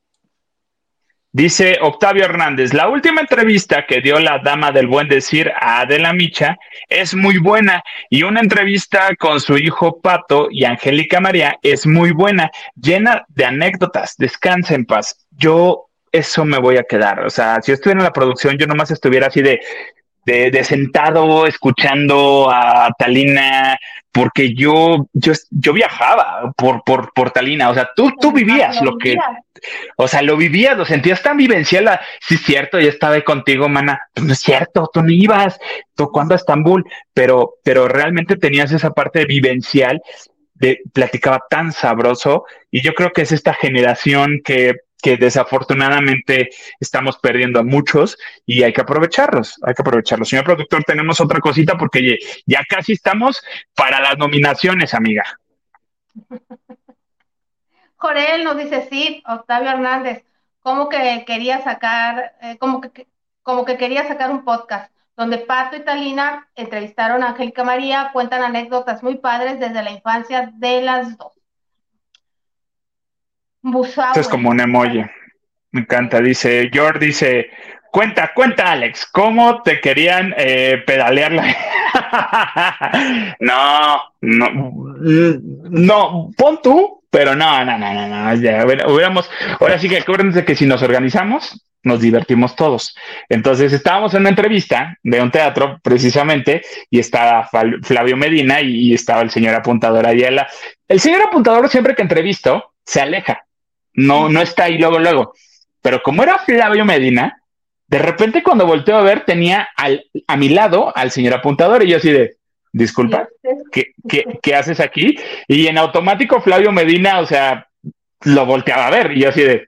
Dice Octavio Hernández, la última entrevista que dio la dama del buen decir a Adela Micha es muy buena y una entrevista con su hijo Pato y Angélica María es muy buena, llena de anécdotas. Descansa en paz. Yo eso me voy a quedar. O sea, si yo estuviera en la producción, yo nomás estuviera así de, de, sentado escuchando a Talina, porque yo, yo, yo viajaba por, por, por Talina. O sea, tú, tú vivías lo que, o sea, lo vivías, lo sentías tan vivencial. Sí, es cierto, yo estaba ahí contigo, mana. Pues no es cierto, tú no ibas, tú cuando a Estambul, pero, pero realmente tenías esa parte vivencial de, platicaba tan sabroso y yo creo que es esta generación que que desafortunadamente estamos perdiendo a muchos y hay que aprovecharlos, hay que aprovecharlos. Señor productor, tenemos otra cosita porque ya casi estamos para las nominaciones, amiga. Jorel nos dice, sí, Octavio Hernández, como que quería sacar, eh, como, que, como que quería sacar un podcast donde Pato y Talina entrevistaron a Angélica María, cuentan anécdotas muy padres desde la infancia de las dos. Es como un emoji. Me encanta. Dice, George dice, cuenta, cuenta, Alex, ¿cómo te querían eh, pedalear no, no, no, pon tú, pero no, no, no, no, no, ya, hubiéramos, ahora sí que acuérdense que si nos organizamos, nos divertimos todos. Entonces estábamos en una entrevista de un teatro precisamente y estaba Flavio Medina y, estaba el señor apuntador Ayala. El señor apuntador siempre que entrevisto se aleja no, no está ahí luego, luego. Pero como era Flavio Medina, de repente cuando volteo a ver tenía al, a mi lado al señor apuntador y yo así de, disculpa, ¿qué, qué, haces aquí? Y en automático Flavio Medina, o sea, lo volteaba a ver y yo así de,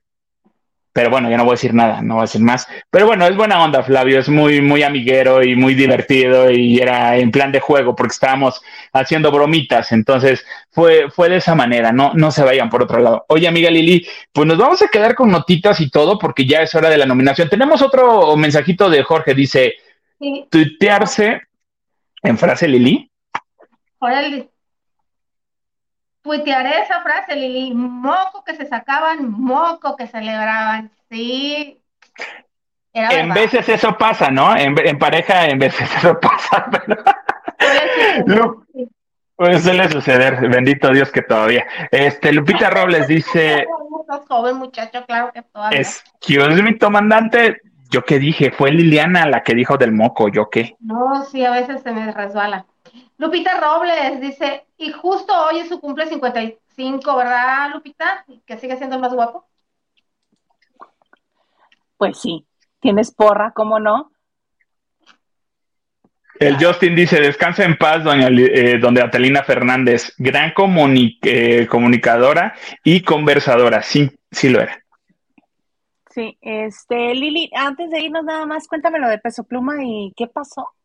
pero bueno, ya no voy a decir nada, no voy a decir más. Pero bueno, es buena onda, Flavio, es muy, muy amiguero y muy divertido y era en plan de juego porque estábamos haciendo bromitas, entonces fue, fue de esa manera, no, no se vayan por otro lado. Oye, amiga Lili, pues nos vamos a quedar con notitas y todo porque ya es hora de la nominación. Tenemos otro mensajito de Jorge, dice, tuitearse en frase Lili. Órale. Tuitearé esa frase, Lili. Moco que se sacaban, moco que celebraban. Sí. en veces eso pasa, ¿no? En, pareja, en veces eso pasa, pero. Puede suele suceder, bendito Dios que todavía. Este, Lupita Robles dice. joven muchacho, claro que todavía. Excuse me, comandante. ¿Yo qué dije? Fue Liliana la que dijo del moco, ¿yo qué? No, sí, a veces se me resbala. Lupita Robles dice, y justo hoy es su cumple 55, ¿verdad, Lupita? Que sigue siendo el más guapo. Pues sí, tienes porra, ¿cómo no? El Justin dice, descansa en paz, doña, eh, donde Atelina Fernández, gran eh, comunicadora y conversadora. Sí, sí lo era. Sí, este, Lili, antes de irnos nada más, cuéntame lo de Peso Pluma y qué pasó.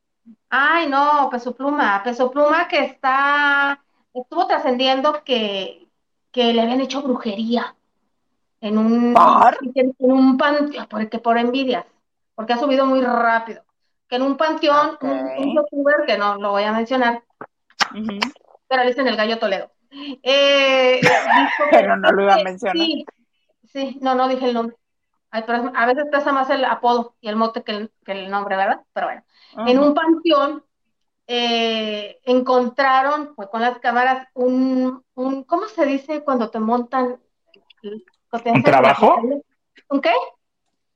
Ay, no, Peso Pluma, Peso Pluma que está, estuvo trascendiendo que, que le habían hecho brujería en un, en, un panteón, porque por envidias, porque ha subido muy rápido, que en un panteón, un, youtuber que no lo voy a mencionar, pero le dicen el gallo Toledo. Eh, pero no lo iba a mencionar. Sí, sí, no, no dije el nombre. A veces pesa más el apodo y el mote que el nombre, ¿verdad? Pero bueno. En un panteón eh, encontraron pues, con las cámaras un, un, ¿cómo se dice cuando te montan? ¿Un trabajo? ¿Un qué?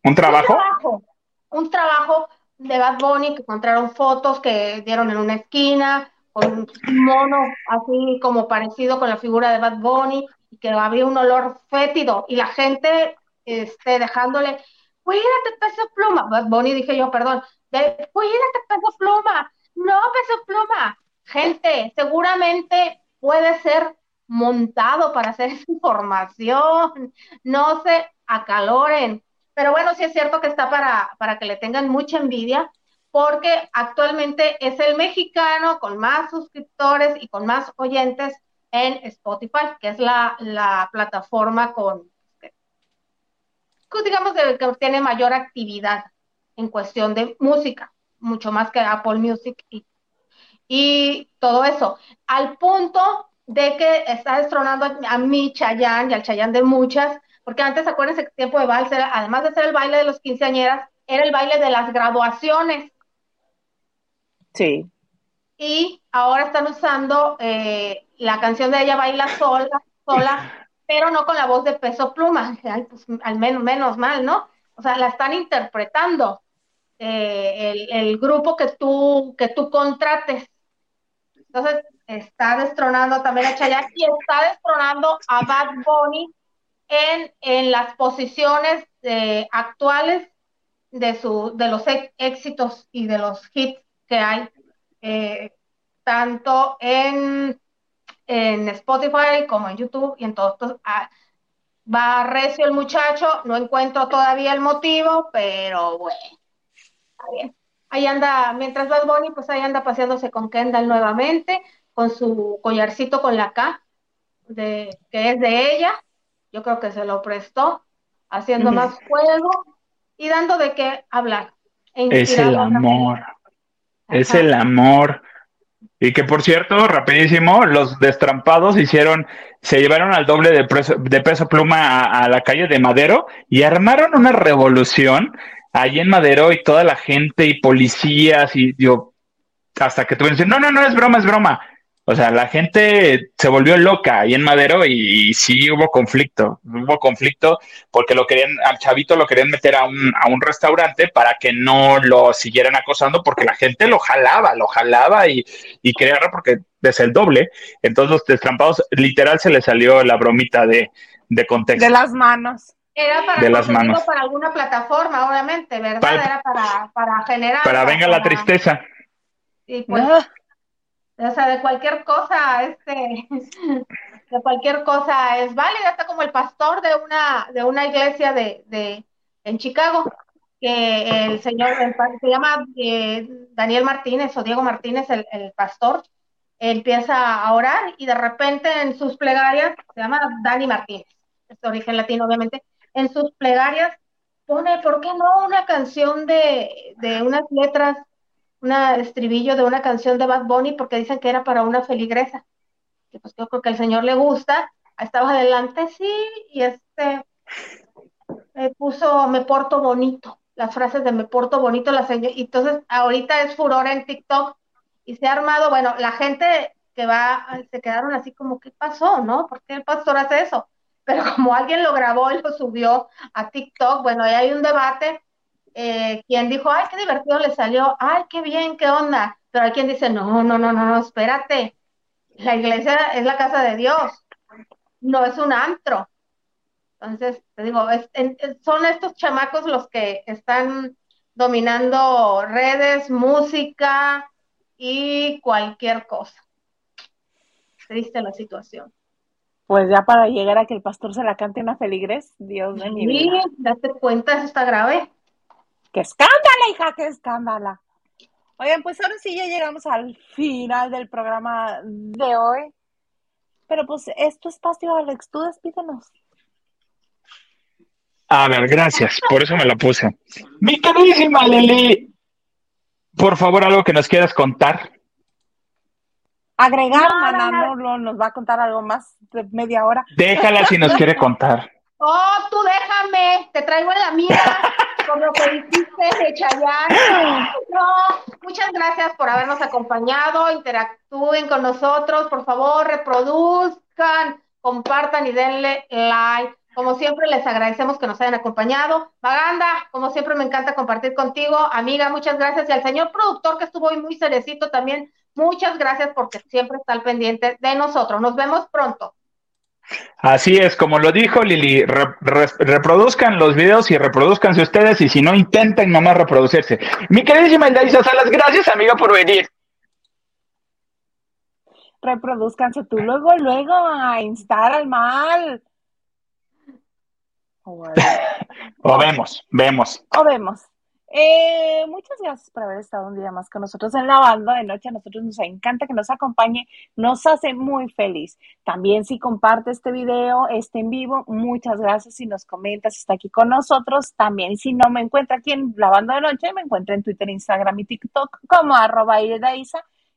¿Un trabajo? Un trabajo, un trabajo de Bad Bunny que encontraron fotos que dieron en una esquina con un mono así como parecido con la figura de Bad Bunny y que había un olor fétido y la gente este, dejándole, cuídate peso pluma, Bunny dije yo, perdón, de, cuídate, peso pluma, no, peso pluma. Gente, seguramente puede ser montado para hacer esa información, no se acaloren. Pero bueno, sí es cierto que está para, para que le tengan mucha envidia, porque actualmente es el mexicano con más suscriptores y con más oyentes en Spotify, que es la, la plataforma con, digamos, que tiene mayor actividad en cuestión de música, mucho más que Apple Music y, y todo eso. Al punto de que está destronando a mi Chayán y al Chayán de muchas, porque antes, acuérdense que tiempo de vals, además de ser el baile de los quinceañeras, era el baile de las graduaciones. Sí. Y ahora están usando eh, la canción de ella baila sola, sola, pero no con la voz de peso pluma, pues, al menos, menos mal, ¿no? O sea, la están interpretando. Eh, el, grupo que tú, que tú contrates. Entonces, está destronando también a Chayanne y está destronando a Bad Bunny en, en las posiciones eh, actuales de, su, de los éxitos y de los hits que hay, eh, tanto en, en Spotify como en YouTube y en todo. Ah, va recio el muchacho, no encuentro todavía el motivo, pero bueno bien. Ahí anda, mientras Bad Bunny, pues ahí anda paseándose con Kendall nuevamente, con su collarcito con la K, de, que es de ella. Yo creo que se lo prestó, haciendo más fuego y dando de qué hablar. Es el amor. Es el amor. Y que por cierto, rapidísimo, los destrampados hicieron, se llevaron al doble de, de peso pluma a, la calle de Madero y armaron una revolución ahí en Madero y toda la gente y policías y yo, hasta que tú dices, no, no, no, es broma, es broma. O sea, la gente se volvió loca ahí en Madero y, sí hubo conflicto, hubo conflicto porque lo querían, al chavito lo querían meter a un, a un restaurante para que no lo siguieran acosando porque la gente lo jalaba, lo jalaba y, y quería porque es el doble. Entonces los destrampados, literal se les salió la bromita de, de contexto. De las manos. Era para, de las manos. para alguna plataforma, obviamente, ¿verdad? Era para, para generar. Para venga la tristeza. Y pues, ah. O sea, de cualquier cosa, este. que cualquier cosa es válida, está como el pastor de una, de una iglesia de, de en Chicago, que el señor se llama eh, Daniel Martínez o Diego Martínez, el, el, pastor, empieza a orar y de repente en sus plegarias, se llama Dani Martínez, es de origen latino obviamente, en sus plegarias pone, ¿por qué no una canción de, de unas letras, un estribillo de una canción de Bad Bunny porque dicen que era para una feligresa? Que pues yo creo que al señor le gusta, estaba adelante, sí, y este puso me porto bonito, las frases de me porto bonito, la señora, y entonces ahorita es furor en TikTok y se ha armado, bueno, la gente que va, se quedaron así como, ¿qué pasó, no? ¿Por qué el pastor hace eso? pero como alguien lo grabó y lo subió a TikTok, bueno, ahí hay un debate, eh, quien dijo, ay, qué divertido le salió, ay, qué bien, qué onda, pero hay quien dice, no, no, no, no, no, espérate, la iglesia es la casa de Dios, no es un antro. Entonces, te digo, son estos chamacos los que están dominando redes, música y cualquier cosa. Triste la situación. Pues ya para llegar a que el pastor se la cante una feligres, Dios de mi vida. Sí, date cuenta, eso está grave. ¡Qué escándala, hija! ¡Qué escándala! Oigan, pues ahora sí ya llegamos al final del programa de hoy. Pero pues es tu espacio, Alex, tú despídenos. A ver, gracias, por eso me la puse. Mi queridísima Lili, por favor, algo que nos quieras contar agregar, no, no, nos va a contar algo más de media hora. Déjala si nos quiere contar. Oh, tú déjame, te traigo en la mía, con lo que dijiste de Chayanne. No, muchas gracias por habernos acompañado, interactúen con nosotros, por favor, reproduzcan, compartan y denle like. Como siempre, les agradecemos que nos hayan acompañado. Maganda, como siempre, me encanta compartir contigo. Amiga, muchas gracias. Y al señor productor que estuvo hoy muy cerecito también, Muchas gracias porque siempre está al pendiente de nosotros. Nos vemos pronto. Así es, como lo dijo Lili, reproduzcan los videos y reproduzcanse ustedes y si no, intenten nomás reproducirse. Mi queridísima Eldaisa Salas, gracias amiga por venir. Reproduzcanse tú luego, luego a instar al mal. o vemos, vemos. O vemos. Eh, muchas gracias por haber estado un día más con nosotros en la banda de noche. A nosotros nos encanta que nos acompañe, nos hace muy feliz. También si comparte este video, este en vivo, muchas gracias. Si nos comentas, si está aquí con nosotros. También si no me encuentra aquí en la banda de noche, me encuentra en Twitter, Instagram y TikTok como arroba.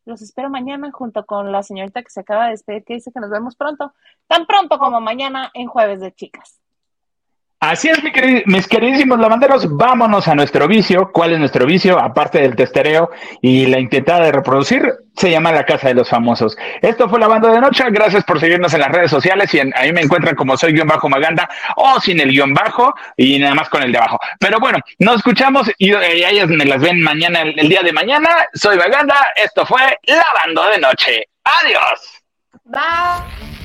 Los espero mañana junto con la señorita que se acaba de despedir, que dice que nos vemos pronto, tan pronto como mañana en Jueves de Chicas. Así es, mis queridísimos lavanderos, vámonos a nuestro vicio. ¿Cuál es nuestro vicio? Aparte del testereo y la intentada de reproducir, se llama La Casa de los Famosos. Esto fue la banda de noche. Gracias por seguirnos en las redes sociales y ahí me encuentran como soy guion bajo Maganda o sin el guion bajo y nada más con el de abajo. Pero bueno, nos escuchamos y, ellas me las ven mañana, el, el día de mañana. Soy Maganda. Esto fue la banda de noche. Adiós. Bye.